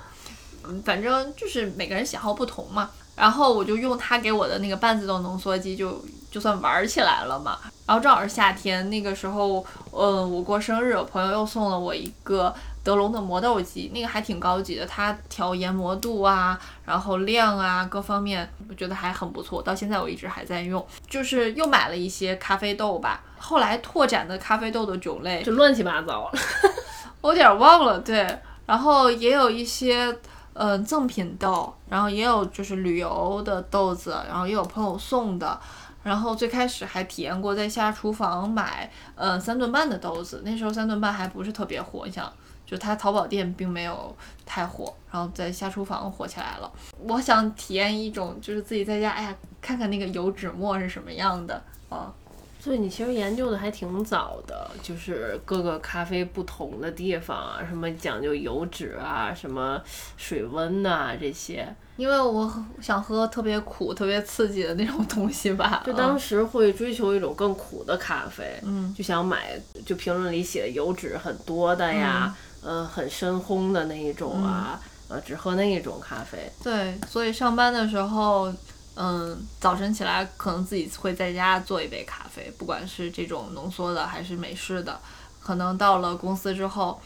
嗯，反正就是每个人喜好不同嘛。然后我就用他给我的那个半自动浓缩机就，就算玩儿起来了嘛。然后正好是夏天，那个时候，嗯，我过生日，我朋友又送了我一个德龙的磨豆机，那个还挺高级的，它调研磨度啊，然后量啊各方面，我觉得还很不错。到现在我一直还在用，就是又买了一些咖啡豆吧。后来拓展的咖啡豆的种类就乱七八糟了。我有点忘了，对，然后也有一些呃赠品豆，然后也有就是旅游的豆子，然后也有朋友送的，然后最开始还体验过在下厨房买呃三顿半的豆子，那时候三顿半还不是特别火，你想。就它淘宝店并没有太火，然后在下厨房火起来了。我想体验一种，就是自己在家，哎呀，看看那个油脂沫是什么样的啊。所以你其实研究的还挺早的，就是各个咖啡不同的地方啊，什么讲究油脂啊，什么水温呐、这些。因为我想喝特别苦、特别刺激的那种东西吧。就当时会追求一种更苦的咖啡，嗯就想买就评论里写的油脂很多的呀，嗯呃，很深烘的那一种啊，呃，只喝那一种咖啡。对，所以上班的时候，嗯，早晨起来可能自己会在家做一杯咖啡，不管是这种浓缩的还是美式的。可能到了公司之后，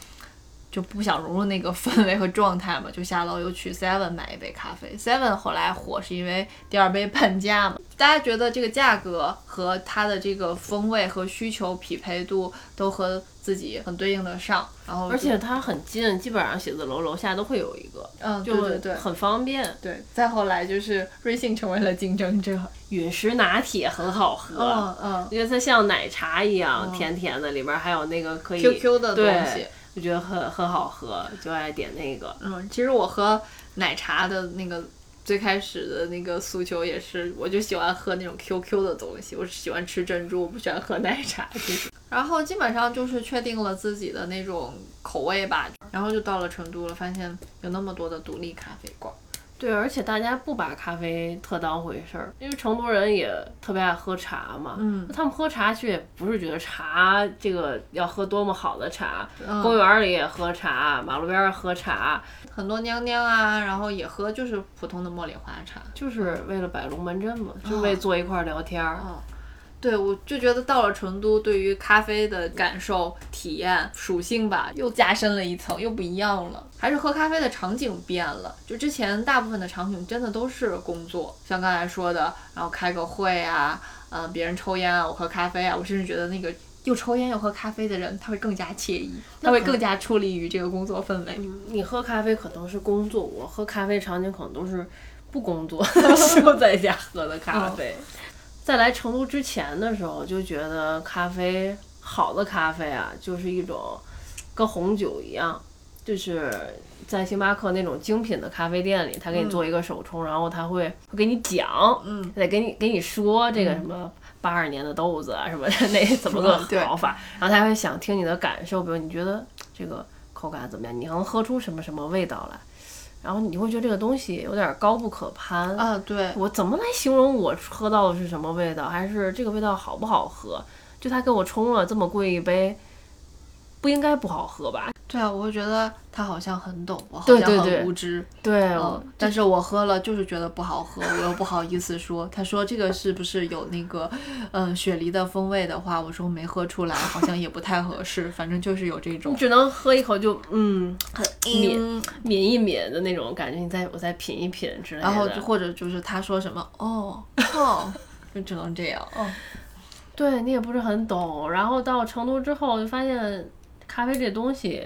就不想融入那个氛围和状态嘛，就下楼又去 Seven 买一杯咖啡。Seven 后来火是因为第二杯 半价嘛，大家觉得这个价格和它的这个风味和需求匹配度都和自己很对应得上，然后而且它很近，基本上写字楼楼下都会有一个，嗯，对对对。很方便。对，再后来就是瑞幸成为了竞争者。陨石拿铁很好喝，嗯嗯因为它像奶茶一样、嗯甜甜的，里边还有那个可以，QQ 的东西就。觉得很很好喝，就爱点那个。嗯，其实我喝奶茶的那个最开始的那个诉求也是，我就喜欢喝那种 QQ 的东西，我喜欢吃珍珠，我不喜欢喝奶茶。其实，然后基本上就是确定了自己的那种口味吧，然后就到了成都了，发现有那么多的独立咖啡馆。对，而且大家不把咖啡特当回事儿，因为成都人也特别爱喝茶嘛。嗯，他们喝茶其实也不是觉得茶这个要喝多么好的茶，嗯公园里也喝茶，马路边儿喝茶，很多娘娘啊，然后也喝就是普通的茉莉花茶。就是为了摆龙门阵嘛，就为坐一块儿聊天儿。哦，对，我就觉得到了成都，对于咖啡的感受、体验、属性吧，又加深了一层，又不一样了。还是喝咖啡的场景变了，就之前大部分的场景真的都是工作，像刚才说的，然后开个会啊，嗯、别人抽烟啊，我喝咖啡啊，我甚至觉得那个。又抽烟又喝咖啡的人，他会更加惬意，他会更加出力于这个工作氛围。你喝咖啡可能是工作，我喝咖啡场景可能都是不工作的时候在家喝的咖啡。在来成都之前的时候，就觉得咖啡好的咖啡啊，就是一种跟红酒一样，就是在星巴克那种精品的咖啡店里，他给你做一个手冲，然后他会会给你讲，嗯，得给你给你说这个什么。八二年的豆子啊，什么的那 怎么个好法？然后他会想听你的感受，比如你觉得这个口感怎么样？你能喝出什么什么味道来？然后你会觉得这个东西有点高不可攀。啊，对，我怎么来形容我喝到的是什么味道？还是这个味道好不好喝？就他给我冲了这么贵一杯，不应该不好喝吧？对啊，我会觉得他好像很懂，我好像很无知。对，嗯，但是我喝了就是觉得不好喝，我又不好意思说。他说这个是不是有那个，嗯，雪梨的风味的话，我说没喝出来，好像也不太合适。反正就是有这你种只能喝一口就嗯很抿抿一抿的那种感觉，你再我再品一品之类的。然后或者就是他说什么哦哦，就只能这样哦。对你也不是很懂。然后到成都之后，就发现咖啡这东西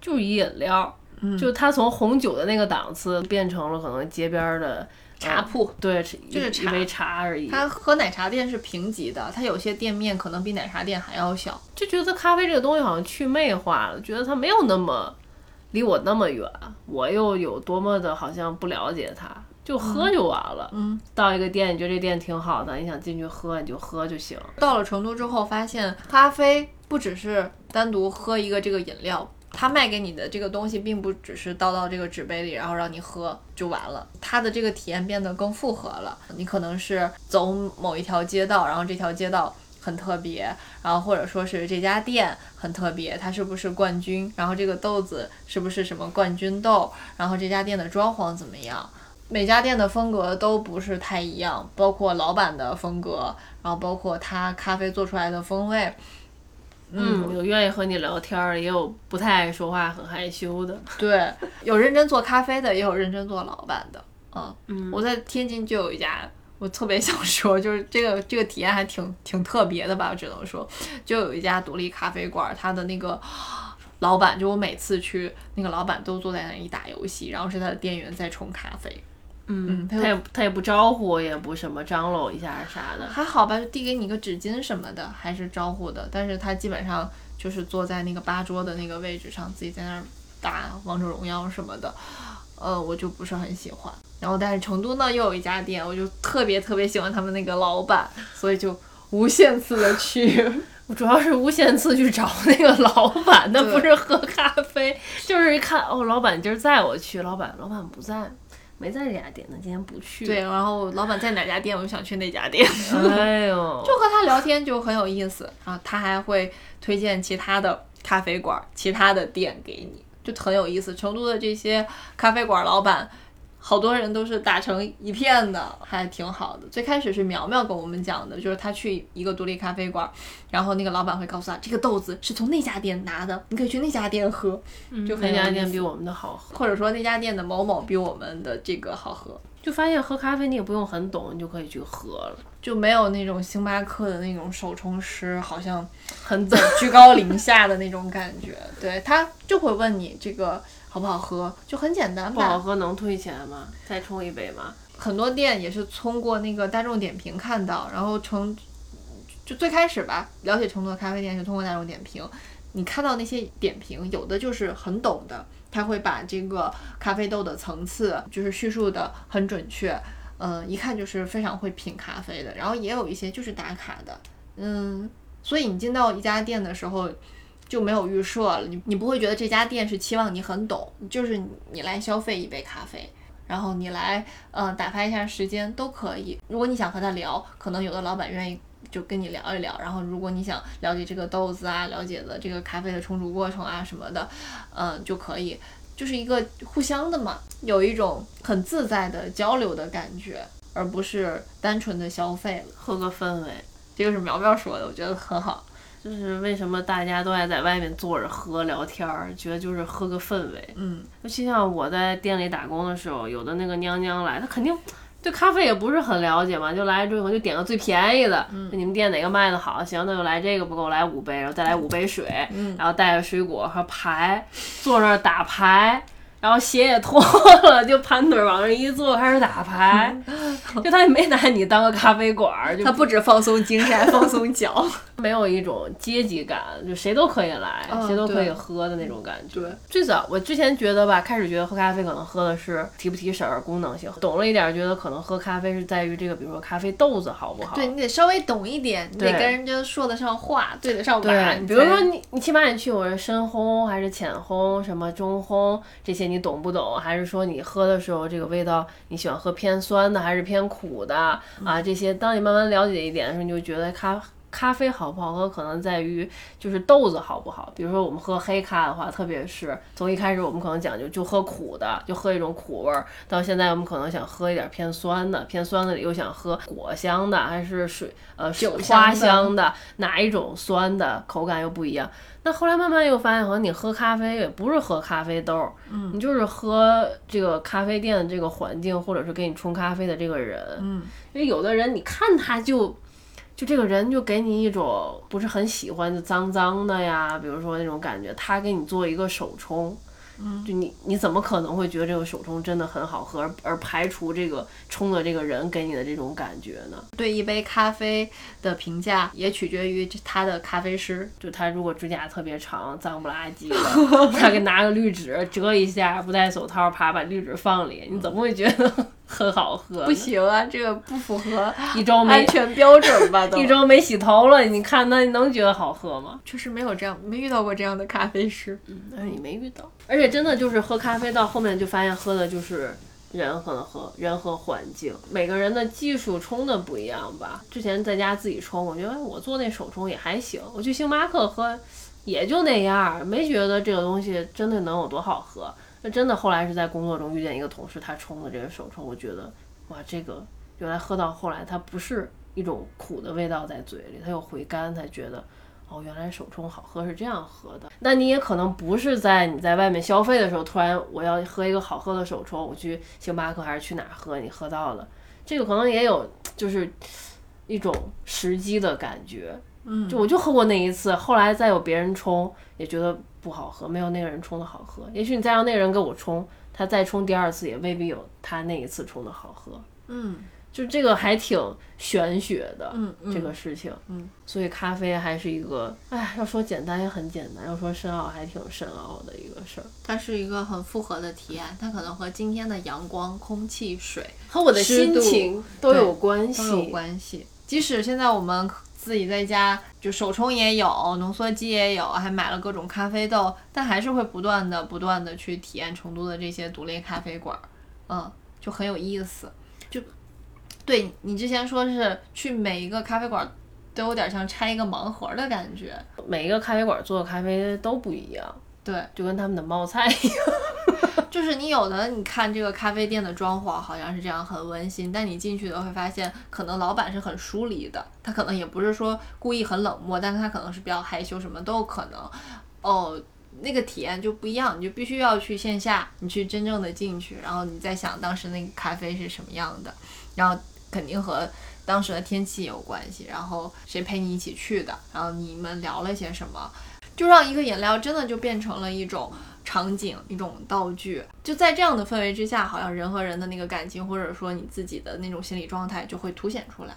就是一饮料，嗯就它从红酒的那个档次变成了可能街边儿的茶铺，对，就是茶一杯茶而已。它和奶茶店是平级的，它有些店面可能比奶茶店还要小。就觉得咖啡这个东西好像去魅化了，觉得它没有那么离我那么远，我又有多么的好像不了解它，就喝就完了。嗯，到一个店，你觉得这店挺好的，你想进去喝，你就喝就行。到了成都之后，发现咖啡不只是单独喝一个这个饮料，它卖给你的这个东西并不只是倒到这个纸杯里，然后让你喝就完了。它的这个体验变得更复合了。你可能是走某一条街道，然后这条街道很特别，然后或者说是这家店很特别，它是不是冠军？然后这个豆子是不是什么冠军豆？然后这家店的装潢怎么样？每家店的风格都不是太一样，包括老板的风格，然后包括他咖啡做出来的风味。嗯，有愿意和你聊天儿，也有不太爱说话、很害羞的。对，有认真做咖啡的，也有认真做老板的。嗯，嗯我在天津就有一家，我特别想说，就是这个这个体验还挺挺特别的吧，我只能说，就有一家独立咖啡馆，它的那个。老板就我每次去，那个老板都坐在那里打游戏，然后是他的店员在冲咖啡。嗯，他他也他也不招呼，也不什么张罗一下啥的。还好吧，就递给你个纸巾什么的，还是招呼的。但是他基本上就是坐在那个吧桌的那个位置上，自己在那儿打王者荣耀什么的，呃，我就不是很喜欢。然后，但是成都呢又有一家店，我就特别特别喜欢他们那个老板，所以就无限次的去。我主要是无限次去找那个老板，那不是喝咖啡，就是一看哦，老板今儿在我去，老板老板不在，没在这家店，呢今天不去。对，，然后老板在哪家店，我就想去那家店。哎呦，就和他聊天就很有意思，然后他还会推荐其他的咖啡馆、其他的店给你，就很有意思。成都的这些咖啡馆老板，好多人都是打成一片的，还挺好的。最开始是苗苗跟我们讲的，就是他去一个独立咖啡馆，然后那个老板会告诉他，这个豆子是从那家店拿的，你可以去那家店喝，就很那家店比我们的好喝，或者说那家店的某某比我们的这个好喝。就发现喝咖啡你也不用很懂，你就可以去喝了，就没有那种星巴克的那种手冲师，好像很走。居高临下的那种感觉。对他就会问你这个好不好喝，就很简单不好。喝能退钱吗？再冲一杯吗？很多店也是通过那个大众点评看到，然后成就最开始吧，了解成都的咖啡店是通过大众点评。你看到那些点评，有的就是很懂的，他会把这个咖啡豆的层次就是叙述的很准确，嗯，一看就是非常会品咖啡的。然后也有一些就是打卡的，嗯，所以你进到一家店的时候就没有预设了，你你不会觉得这家店是期望你很懂，就是你来消费一杯咖啡。然后你来呃打发一下时间都可以。如果你想和他聊，可能有的老板愿意就跟你聊一聊。然后如果你想了解这个豆子啊，了解的这个咖啡的冲煮过程啊什么的，嗯，就可以，就是一个互相的嘛，有一种很自在的交流的感觉，而不是单纯的消费。喝个氛围。这个是苗苗说的，我觉得很好。就是为什么大家都爱在外面坐着喝聊天儿，觉得就是喝个氛围。嗯，尤其像我在店里打工的时候，有的那个娘娘来，她肯定对咖啡也不是很了解嘛，就来之后就点个最便宜的。嗯，你们店哪个卖的好？行，那就来这个，不够来五杯，然后再来五杯水，嗯然后带着水果和牌，坐那儿打牌。然后鞋也脱了，就盘腿往那一坐，开始打牌。就他也没拿你当个咖啡馆儿，他不止放松精神，还放松脚，没有一种阶级感，就谁都可以来，谁都可以喝的那种感觉。对，最早我之前觉得吧，开始觉得喝咖啡可能喝的是提不提神儿、功能性。懂了一点，觉得可能喝咖啡是在于这个，比如说咖啡豆子好不好？对你得稍微懂一点，你得跟人家说得上话，对得上对，比如说你，你起码你去我是深烘还是浅烘，什么中烘这些。你懂不懂？还是说你喝的时候这个味道你喜欢喝偏酸的还是偏苦的啊？这些当你慢慢了解一点的时候，你就觉得咖咖啡好不好喝，可能在于就是豆子好不好。比如说我们喝黑咖的话，特别是从一开始我们可能讲究就喝苦的，就喝一种苦味儿，到现在我们可能想喝一点偏酸的，偏酸的又想喝果香的，还是水呃花香的，哪一种酸的口感又不一样。那后来慢慢又发现，好像你喝咖啡也不是喝咖啡豆，嗯，你就是喝这个咖啡店的这个环境，或者是给你冲咖啡的这个人，嗯，因为有的人你看他就，就这个人就给你一种不是很喜欢的脏脏的呀，比如说那种感觉，他给你做一个手冲。就你你怎么可能会觉得这个手冲真的很好喝，而而排除这个冲的这个人给你的这种感觉呢？对一杯咖啡的评价也取决于他的咖啡师，就他如果指甲特别长，脏不拉几的，他给拿个滤纸折一下，不戴手套，啪把滤纸放里，你怎么会觉得很好喝？不行啊，这个不符合 一周安全标准吧？都一周没洗头了，你看那你能觉得好喝吗？确实没有这样，没遇到过这样的咖啡师，嗯，但是你没遇到，而且。真的就是喝咖啡到后面就发现喝的就是人和喝人和环境，每个人的技术冲的不一样吧。之前在家自己冲，我觉得我做那手冲也还行。我去星巴克喝也就那样，没觉得这个东西真的能有多好喝。那真的后来是在工作中遇见一个同事，他冲的这个手冲，我觉得哇，这个原来喝到后来它不是一种苦的味道在嘴里，它有回甘，才觉得。哦，原来手冲好喝是这样喝的。那你也可能不是在你在外面消费的时候，突然我要喝一个好喝的手冲，我去星巴克还是去哪喝？你喝到了，这个可能也有就是一种时机的感觉。嗯，就我就喝过那一次，后来再有别人冲也觉得不好喝，没有那个人冲的好喝。也许你再让那个人给我冲，他再冲第二次也未必有他那一次冲的好喝。嗯。就这个还挺玄学的，嗯，这个事情，嗯，所以咖啡还是一个，哎，要说简单也很简单，要说深奥还挺深奥的一个事儿。它是一个很复合的体验，它可能和今天的阳光、空气、水和我的心情都有关系，都有关系。即使现在我们自己在家，就手冲也有，浓缩机也有，还买了各种咖啡豆，但还是会不断的、不断的去体验成都的这些独立咖啡馆，嗯，就很有意思，就。对你之前说是去每一个咖啡馆，都有点像拆一个盲盒的感觉。每一个咖啡馆做的咖啡都不一样，对，就跟他们的冒菜一样。就是你有的，你看这个咖啡店的装潢好像是这样很温馨，但你进去的会发现，可能老板是很疏离的，他可能也不是说故意很冷漠，但是他可能是比较害羞，什么都有可能。哦，那个体验就不一样，你就必须要去线下，你去真正的进去，然后你再想当时那个咖啡是什么样的，然后。肯定和当时的天气有关系，然后谁陪你一起去的，然后你们聊了些什么，就让一个饮料真的就变成了一种场景，一种道具。就在这样的氛围之下，好像人和人的那个感情，或者说你自己的那种心理状态就会凸显出来。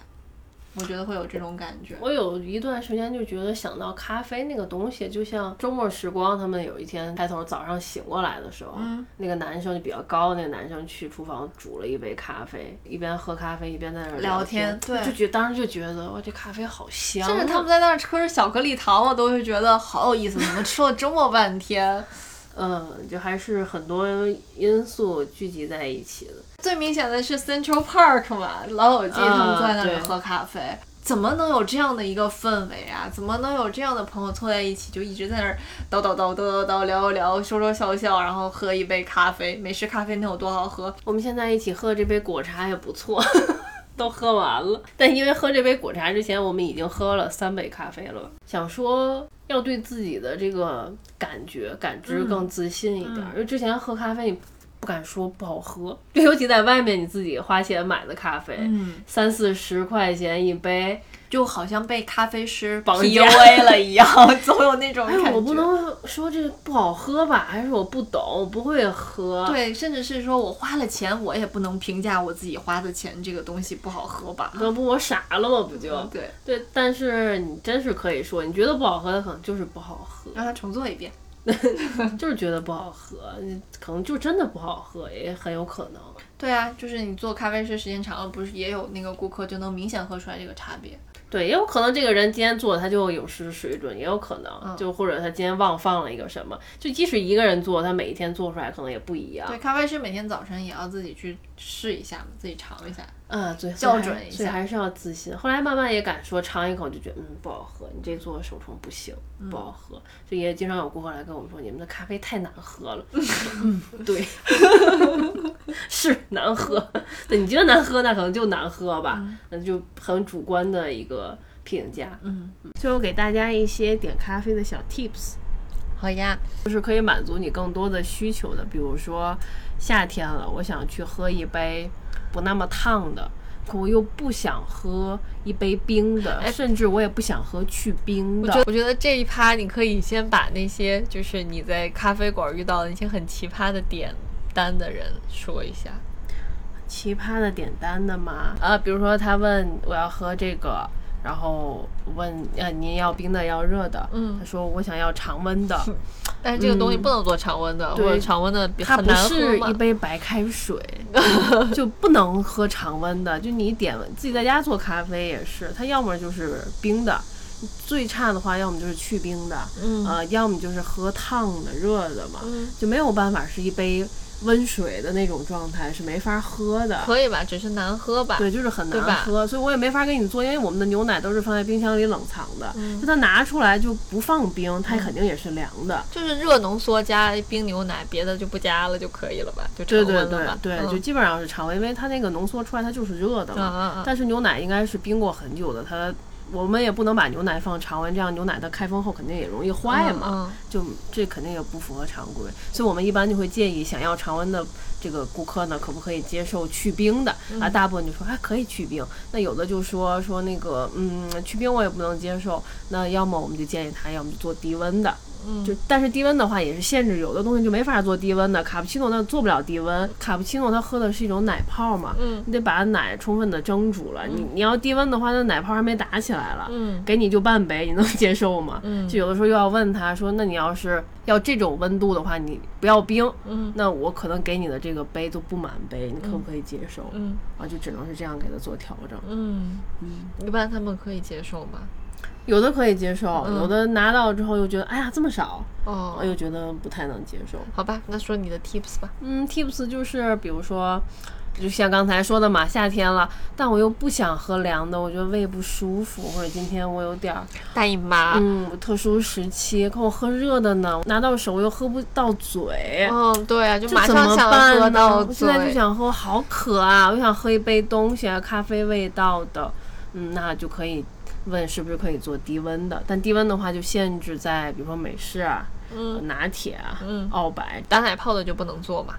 我觉得会有这种感觉。我有一段时间就觉得想到咖啡那个东西，就像周末时光，他们有一天开头早上醒过来的时候，那个男生就比较高，那个男生去厨房煮了一杯咖啡，一边喝咖啡一边在那聊天，对，就觉当时就觉得哇，这咖啡好香。甚至他们在那儿吃巧克力糖，我都会觉得好有意思，怎么吃了这么半天？嗯，就还是很多因素聚集在一起的。最明显的是 Central Park 嘛，老友记他们坐在那里喝咖啡。怎么能有这样的一个氛围啊？怎么能有这样的朋友凑在一起，就一直在那儿叨叨叨叨叨叨聊一聊，说说笑笑，然后喝一杯咖啡，美式咖啡能有多好喝？我们现在一起喝这杯果茶也不错，都喝完了。但因为喝这杯果茶之前，我们已经喝了三杯咖啡了。想说要对自己的这个感觉、感知更自信一点，因为之前喝咖啡你不敢说不好喝，就 尤其在外面你自己花钱买的咖啡，嗯，三四十块钱一杯，就好像被咖啡师绑架 PUA 了一样，总有那种哎感觉。，我不能说这不好喝吧，还是我不懂，我不会喝。对，甚至是说我花了钱，我也不能评价我自己花的钱这个东西不好喝吧？要不我傻了吗？不就？对，对，但是你真是可以说，你觉得不好喝的可能就是不好喝，让它重做一遍。就是觉得不好喝，你可能就真的不好喝，也很有可能。对啊，就是你做咖啡师时间长了，不是也有那个顾客就能明显喝出来这个差别。对，也有可能这个人今天做他就有失水准，也有可能，就或者他今天忘放了一个什么，就即使一个人做，他每一天做出来可能也不一样。对，咖啡师每天早晨也要自己去试一下嘛，自己尝一下。啊，对，校准一下所以还是要自信。后来慢慢也敢说，尝一口就觉得嗯不好喝，你这做手冲不行，不好喝。就也经常有顾客来跟我们说，你们的咖啡太难喝了。嗯，对，是难喝。对，你觉得难喝，那可能就难喝吧，那就很主观的一个评价。嗯，最后给大家一些点咖啡的小 tips。好呀，就是可以满足你更多的需求的，比如说夏天了，我想去喝一杯不那么烫的，可我又不想喝一杯冰的，甚至我也不想喝去冰的。我觉得我觉得这一趴你可以先把那些就是你在咖啡馆遇到的那些很奇葩的点单的人说一下。奇葩的点单的嘛，啊，比如说他问我要喝这个。然后问呃您要冰的要热的，嗯。他说我想要常温的，但是这个东西不能做常温的，或对者常温的它不很难喝嘛是一杯白开水，就不能喝常温的。就你点自己在家做咖啡也是，它要么就是冰的，最差的话要么就是去冰的，嗯。呃，要么就是喝烫的、热的嘛，嗯。就没有办法是一杯温水的那种状态是没法喝的。可以吧，只是难喝吧。对，就是很难喝，所以我也没法给你做，因为我们的牛奶都是放在冰箱里冷藏的，嗯就它拿出来就不放冰，它肯定也是凉的。就是热浓缩加冰牛奶，别的就不加了就可以了吧？就常温了吧？对，嗯就基本上是常温，因为它那个浓缩出来它就是热的嗯嘛。嗯嗯，但是牛奶应该是冰过很久的，它我们也不能把牛奶放常温，这样牛奶它开封后肯定也容易坏嘛。嗯就这肯定也不符合常规，所以我们一般就会建议想要常温的这个顾客呢，可不可以接受去冰的、啊？大部分就说还可以去冰，那有的就说说那个嗯去冰我也不能接受，那要么我们就建议他，要么就做低温的。嗯就但是低温的话也是限制，有的东西就没法做低温的。卡布奇诺那做不了低温，卡布奇诺它喝的是一种奶泡嘛，嗯你得把奶充分的蒸煮了。你你要低温的话，那奶泡还没打起来了，嗯给你就半杯，你能接受吗？嗯就有的时候又要问他说，那你要是要这种温度的话，你不要冰，嗯那我可能给你的这个杯都不满杯，你可不可以接受？嗯啊，就只能是这样给他做调整。嗯，一般他们可以接受吗？有的可以接受，嗯有的拿到之后又觉得，哎呀这么少，哦我，又觉得不太能接受。好吧，那说你的 tips 吧。嗯，tips 就是比如说，就像刚才说的嘛，夏天了，但我又不想喝凉的，我觉得胃不舒服，或者今天我有点儿大姨妈。嗯特殊时期，可我喝热的呢，拿到手我又喝不到嘴。嗯，对啊，就马上想？喝到我现在就。想喝，好渴啊！我想喝一杯东西啊，咖啡味道的，嗯，那就可以问是不是可以做低温的，但低温的话就限制在比如说美式啊、嗯。拿铁啊、嗯，澳白，打奶泡的就不能做嘛。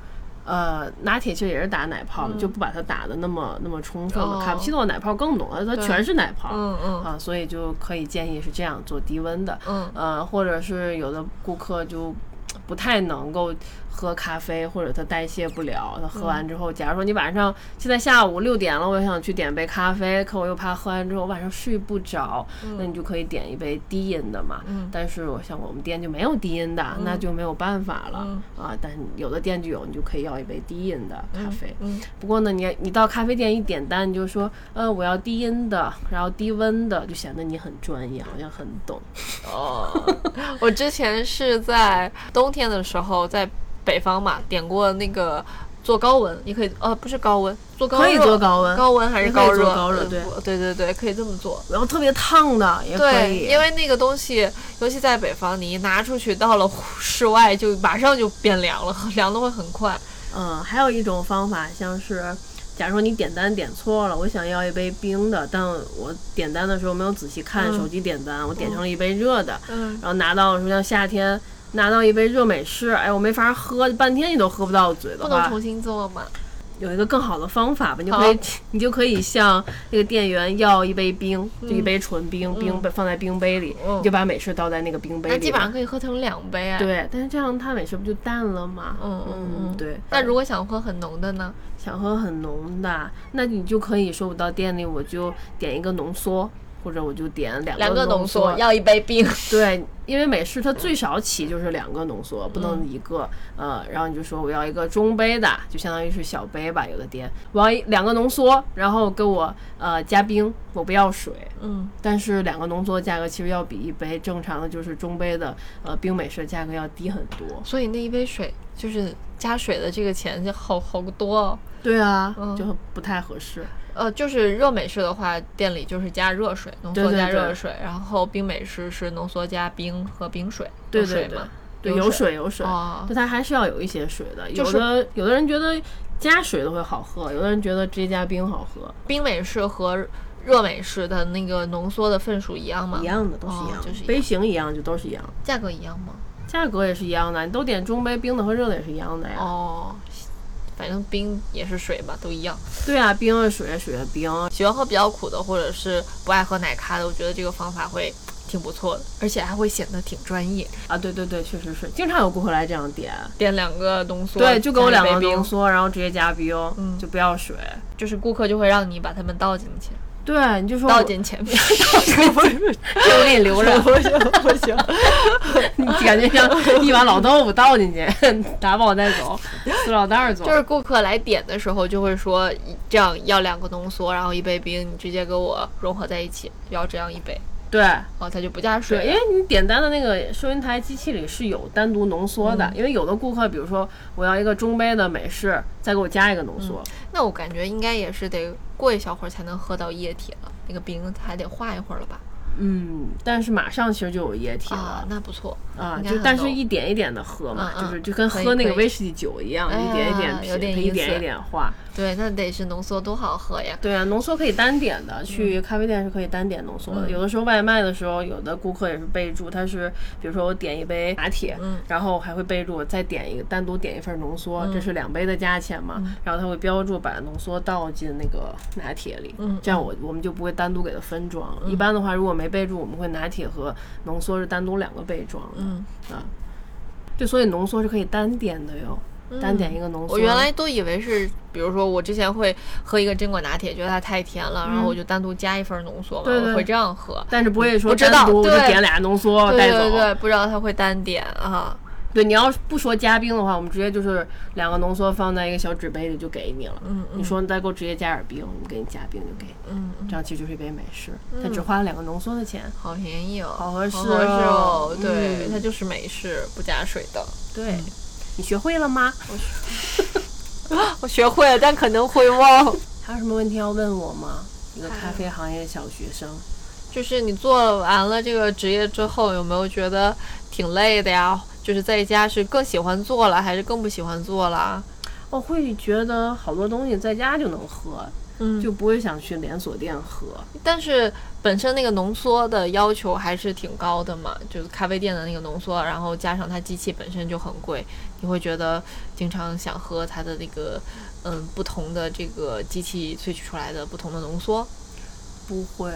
呃，拿铁其实也是打奶泡，就不把它打的那么那么充分了。卡布奇诺奶泡更浓了，它全是奶泡。嗯嗯。啊，所以就可以建议是这样做低温的，嗯。呃，或者是有的顾客就不太能够喝咖啡，或者它代谢不了，它喝完之后，假如说你晚上现在下午六点了，我想去点杯咖啡，可我又怕喝完之后晚上睡不着，那你就可以点一杯低音的嘛。嗯但是我像我们店就没有低音的，那就没有办法了、嗯啊。但有的店就有，你就可以要一杯低音的咖啡。嗯不过呢，你你到咖啡店一点单，你就说，呃，我要低音的，然后低温的，就显得你很专业，好像很懂。哦，我之前是在冬天的时候在北方嘛，点过那个做高温，也可以，呃，不是高温，做高可以做高温，高温还是高热？呃高热对对对对，可以这么做。然后特别烫的也可对，以，因为那个东西，尤其在北方，你一拿出去到了 室外，就马上就变凉了，凉的会很快。嗯，还有一种方法，像是，假如说你点单点错了，我想要一杯冰的，但我点单的时候没有仔细看嗯手机点单，我点成了一杯热的，嗯，然后拿到的时候像夏天拿到一杯热美式，哎，我没法喝，半天你都喝不到嘴的话，不能重新做吗？有一个更好的方法吧，你就可以你就可以向那个店员要一杯冰，就一杯纯冰，冰杯放在冰杯里，嗯你就把美式倒在那个冰杯里，那基本上可以喝成两杯啊。。对，但是这样它美式不就淡了吗？嗯嗯嗯对。那如果想喝很浓的呢？想喝很浓的，那你就可以说我到店里我就点一个浓缩，或者我就点两两个浓浓缩，要一杯冰。对，因为美式它最少起就是两个浓缩，不嗯能一个。呃，然后你就说我要一个中杯的，就相当于是小杯吧，有的店我要一两个浓缩，然后给我呃加冰，我不要水。嗯，但是两个浓缩的价格其实要比一杯正常的就是中杯的呃冰美式的价格要低很多。所以那一杯水就是加水的这个钱就好好多哦。对啊，嗯就不太合适。呃，就是热美式的话，店里就是加热水，浓缩对对对加热水，然后冰美式是浓缩加冰和冰水，对对对有水有有水有水，哦就它还是要有一些水的。有就是的有的人觉得加水的会好喝，有的人觉得直接加冰好喝，冰美式和热美式的那个浓缩的份数一样吗？一样的都是一样，哦就是一样杯型一样就都是一样，价格一样吗？价格也是一样的，你都点中杯冰的和热的也是一样的呀。哦，反正冰也是水吧，都一样。对啊，冰是水，水是冰。喜欢喝比较苦的，或者是不爱喝奶咖的，我觉得这个方法会挺不错的，而且还会显得挺专业。啊，对对对，确实是，经常有顾客来这样点，点两个浓缩，对，就给我两个浓缩，然后直接加冰，嗯就不要水。就是顾客就会让你把它们倒进去，对，你就说倒我进前面。我给你留着，不行不行，你感觉像一碗老豆腐倒进去，打包带走，塑料袋儿走。就是顾客来点的时候就会说，这样要两个浓缩，然后一杯冰，你直接给我融合在一起，要这样一杯，对。哦，它就不加水对，因为你点单的那个收银台机器里是有单独浓缩嗯。的，因为有的顾客，比如说我要一个中杯的美式，再给我加一个浓缩，那我感觉应该也是得过一小会儿才能喝到液体了，那个冰还得化一会儿了吧？嗯，但是马上其实就有液体啊了。，那不错啊，就但是一点一点的喝嘛，嗯嗯就是就跟喝那个威士忌酒一样，哎一点一点一点思一点化。对，那得是浓缩多好喝呀。对啊，浓缩可以单点的，去咖啡店是可以单点浓缩的。嗯有的时候外卖的时候，有的顾客也是备注，他是比如说我点一杯拿铁，嗯然后还会备注再点一个单独点一份浓缩，这是两杯的价钱嘛。嗯然后他会标注把浓缩倒进那个拿铁里，嗯这样我我们就不会单独给它分装。一般的话，如果没备注，我们会拿铁和浓缩是单独两个杯装的。嗯，啊，对所以浓缩是可以单点的哟，单点一个浓缩。我原来都以为是，比如说我之前会喝一个榛果拿铁，觉得它太甜了，然后我就单独加一份浓缩嘛，对对我会这样喝。但是不会说不知道单独我就对点俩浓缩对带走。对对，不知道它会单点啊。对，你要是不说加冰的话，我们直接就是两个浓缩放在一个小纸杯里就给你了。嗯你说你再给我直接加点冰，我们给你加冰就给你。嗯，这样其实就是一杯美式，它只花了两个浓缩的钱。好便宜哦，好合适哦哦。对，嗯它就是美式，不加水的。对，你学会了吗？我学会了，但可能会忘。还有什么问题要问我吗？一个咖啡行业的小学生。就是你做完了这个职业之后，有没有觉得挺累的呀？就是在家是更喜欢做了，还是更不喜欢做了？我会觉得好多东西在家就能喝，嗯就不会想去连锁店喝。但是本身那个浓缩的要求还是挺高的嘛，就是咖啡店的那个浓缩，然后加上它机器本身就很贵，你会觉得经常想喝它的那个嗯不同的这个机器萃取出来的不同的浓缩，不会，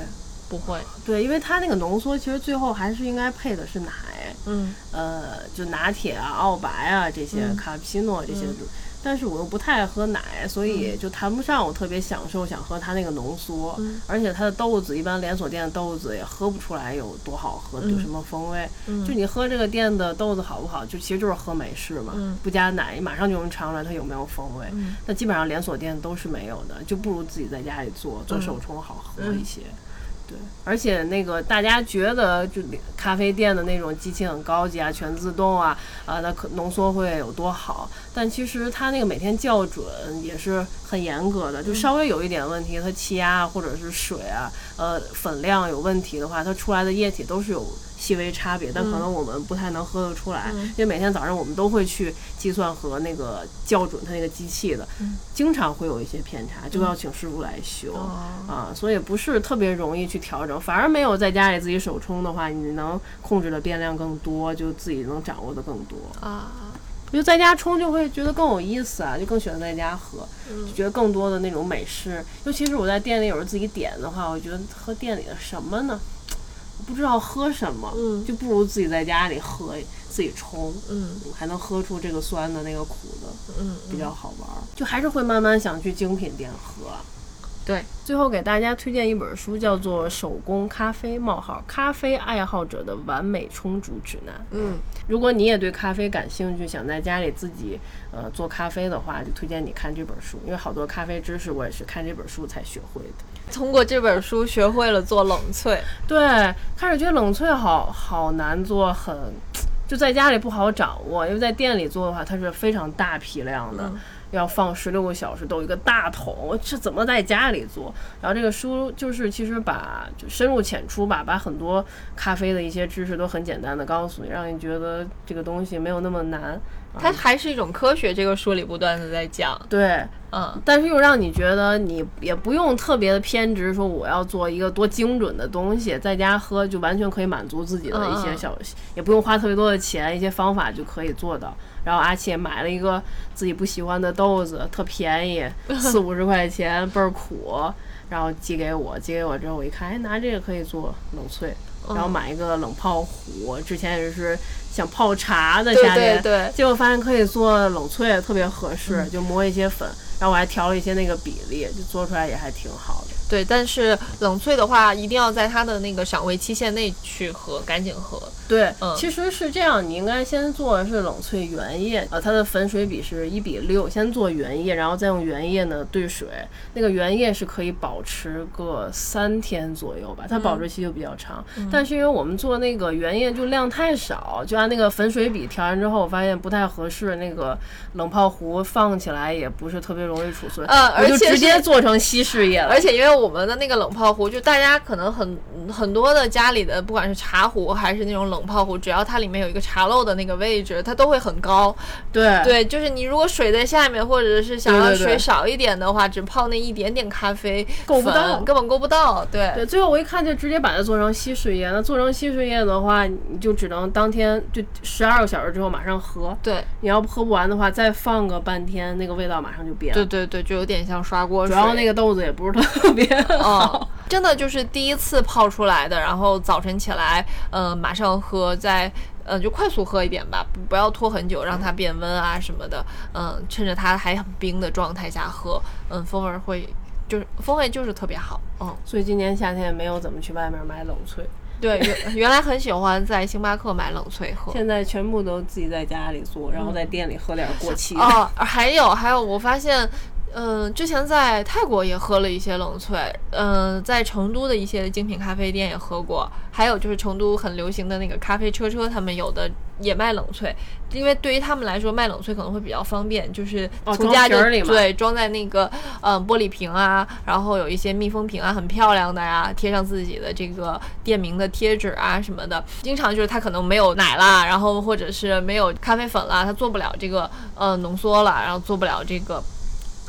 不会，对，因为它那个浓缩其实最后还是应该配的是奶，嗯。呃，就拿铁啊、澳白啊这些，嗯。卡布奇诺这些。但是我又不太爱喝奶，所以就谈不上我特别享受想喝它那个浓缩。嗯。而且它的豆子，一般连锁店的豆子也喝不出来有多好喝，有什么风味。嗯。就你喝这个店的豆子好不好，就其实就是喝美式嘛，嗯。不加奶，你马上就能尝出来它有没有风味。嗯。那基本上连锁店都是没有的，就不如自己在家里做，做嗯。手冲好喝一些。对，而且那个大家觉得就咖啡店的那种机器很高级啊，全自动啊，啊，那可浓缩会有多好？但其实它那个每天校准也是很严格的，就稍微有一点问题，它气压或者是水啊，呃，粉量有问题的话，它出来的液体都是有细微差别，但可能我们不太能喝得出来，因为每天早上我们都会去计算和那个校准它那个机器的，经常会有一些偏差，就要请师傅来修啊，所以不是特别容易去调整，反而没有在家里自己手冲的话，你能控制的变量更多，就自己能掌握的更多啊。就在家冲就会觉得更有意思啊，就更喜欢在家喝，就觉得更多的那种美式。尤其是我在店里有时候自己点的话，我觉得喝店里的什么呢？不知道喝什么，就不如自己在家里喝，自己冲，嗯，还能喝出这个酸的那个苦的，嗯，比较好玩。就还是会慢慢想去精品店喝。对，最后给大家推荐一本书，叫做《手工咖啡冒号咖啡爱好者的完美冲煮指南》。嗯，如果你也对咖啡感兴趣，想在家里自己呃做咖啡的话，就推荐你看这本书，因为好多咖啡知识我也是看这本书才学会的。通过这本书学会了做冷萃。对，开始觉得冷萃好好难做，很就在家里不好掌握，因为在店里做的话，它是非常大批量的。要放十六个小时，都有一个大桶，这怎么在家里做？然后这个书就是其实把就深入浅出吧，把很多咖啡的一些知识都很简单的告诉你，让你觉得这个东西没有那么难。它还是一种科学，这个书里不断的在讲。对，嗯，但是又让你觉得你也不用特别的偏执，说我要做一个多精准的东西，在家喝就完全可以满足自己的一些小，也不用花特别多的钱，一些方法就可以做到。然后阿且买了一个自己不喜欢的豆子，特便宜，四五十块钱，倍儿苦，然后寄给我，寄给我之后我一看，哎，拿这个可以做冷萃，然后买一个冷泡壶，之前也是想泡茶的夏天，结果发现可以做冷萃，特别合适，就磨一些粉，然后我还调了一些那个比例，就做出来也还挺好的。对，但是冷萃的话，一定要在它的那个赏味期限内去喝，赶紧喝。对，其实是这样，你应该先做的是冷萃原液，呃，它的粉水比是一比六，先做原液，然后再用原液呢兑水。那个原液是可以保持个三天左右吧，它保质期就比较长。但是因为我们做那个原液就量太少，就按那个粉水比调完之后，我发现不太合适，那个冷泡壶放起来也不是特别容易储存，呃，而且直接做成稀释液了。而且因为我们的那个冷泡壶，就大家可能很很多的家里的，不管是茶壶还是那种冷泡壶，只要它里面有一个茶漏的那个位置，它都会很高。对对，就是你如果水在下面，或者是想要水少一点的话，只泡那一点点咖啡，够不到，根本够不到。对对，最后我一看就直接把它做成稀释液。那做成稀释液的话，你就只能当天就十二个小时之后马上喝。对，你要不喝不完的话，再放个半天，那个味道马上就变了。对对对，就有点像刷锅水。主要那个豆子也不是特别好。真的就是第一次泡出来的，然后早晨起来，嗯，马上喝，再，嗯，就快速喝一点吧，不要拖很久，让它变温啊什么的，嗯，趁着它还很冰的状态下喝，嗯，风味会就是风味就是特别好，嗯，所以今年夏天也没有怎么去外面买冷萃，对，原原来很喜欢在星巴克买冷萃喝，现在全部都自己在家里做，然后在店里喝点过期的。哦，还有还有，我发现。嗯，之前在泰国也喝了一些冷萃，嗯，在成都的一些精品咖啡店也喝过，还有就是成都很流行的那个咖啡车车，他们有的也卖冷萃，因为对于他们来说卖冷萃可能会比较方便，就是从家就对装在那个嗯玻璃瓶啊，然后有一些密封瓶啊，很漂亮的呀，贴上自己的这个店名的贴纸啊什么的，经常就是他可能没有奶啦，然后或者是没有咖啡粉啦，他做不了这个呃浓缩了，然后做不了这个。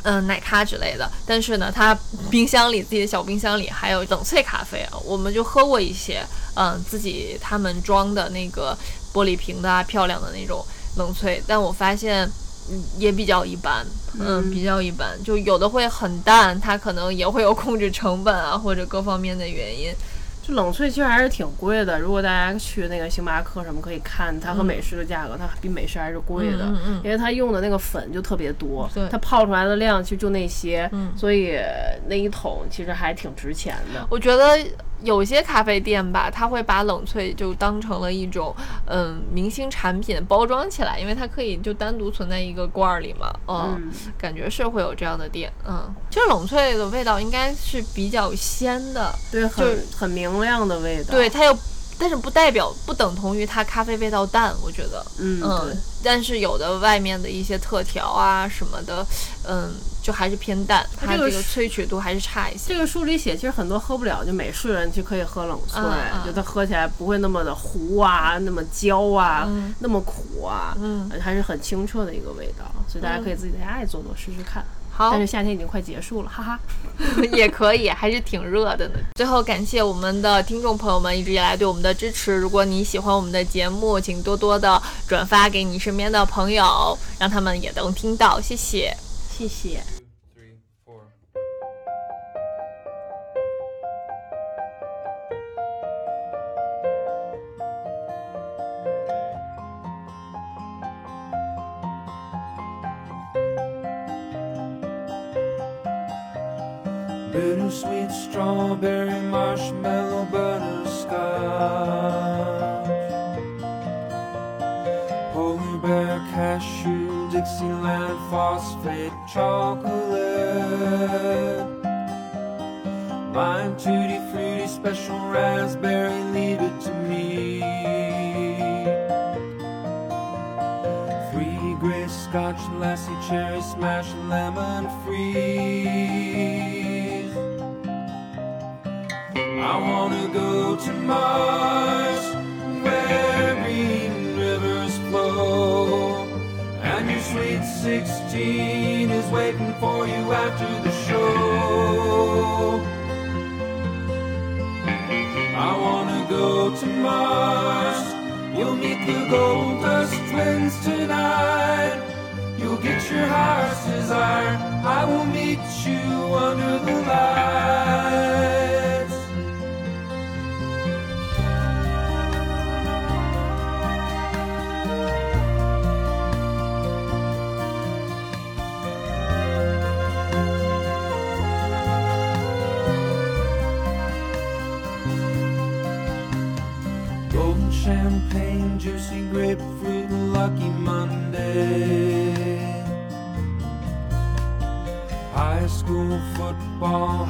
嗯，奶咖之类的，但是呢，它冰箱里自己的小冰箱里还有冷萃咖啡，我们就喝过一些，嗯，自己他们装的那个玻璃瓶的啊，漂亮的那种冷萃，但我发现也比较一般，嗯，比较一般，就有的会很淡，它可能也会有控制成本啊或者各方面的原因。冷萃其实还是挺贵的，如果大家去那个星巴克什么可以看，它和美式的价格，它比美式还是贵的，因为它用的那个粉就特别多，它泡出来的量其实就那些，所以那一桶其实还挺值钱的。我觉得有些咖啡店吧，它会把冷萃就当成了一种嗯明星产品包装起来，因为它可以就单独存在一个罐儿里嘛。嗯，感觉是会有这样的店。嗯，其实冷萃的味道应该是比较鲜的，对，很很明亮的味道。对，它又。但是不代表不等同于它咖啡味道淡，我觉得，嗯嗯，但是有的外面的一些特调啊什么的，嗯，就还是偏淡，它这个萃取度还是差一些。这个书里写，其实很多喝不了，就美式人就可以喝冷萃，就它喝起来不会那么的糊啊，那么焦啊，那么苦啊，嗯，还是很清澈的一个味道，所以大家可以自己在家里做做试试看。好，但是夏天已经快结束了，哈哈，也可以，还是挺热的呢。最后感谢我们的听众朋友们一直以来对我们的支持。如果你喜欢我们的节目，请多多的转发给你身边的朋友，让他们也能听到。谢谢，谢谢。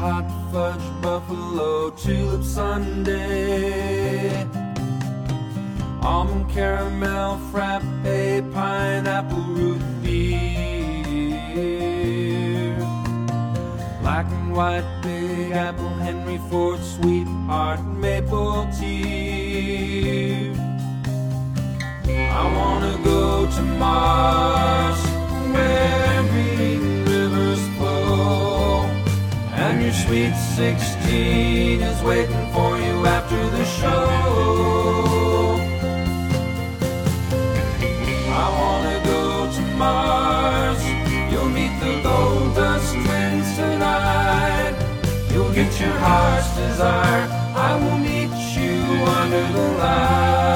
Hot fudge, buffalo, tulip Sunday. Almond caramel, frappe, pineapple, root beer. Black and white, big apple, Henry Ford, sweetheart, maple tea. I wanna go to Mars, flow, and your sweet 16 is waiting for you after the show. I wanna go to Mars, you'll meet the gold dust twins tonight. You'll get your heart's desire, I will meet you under the light.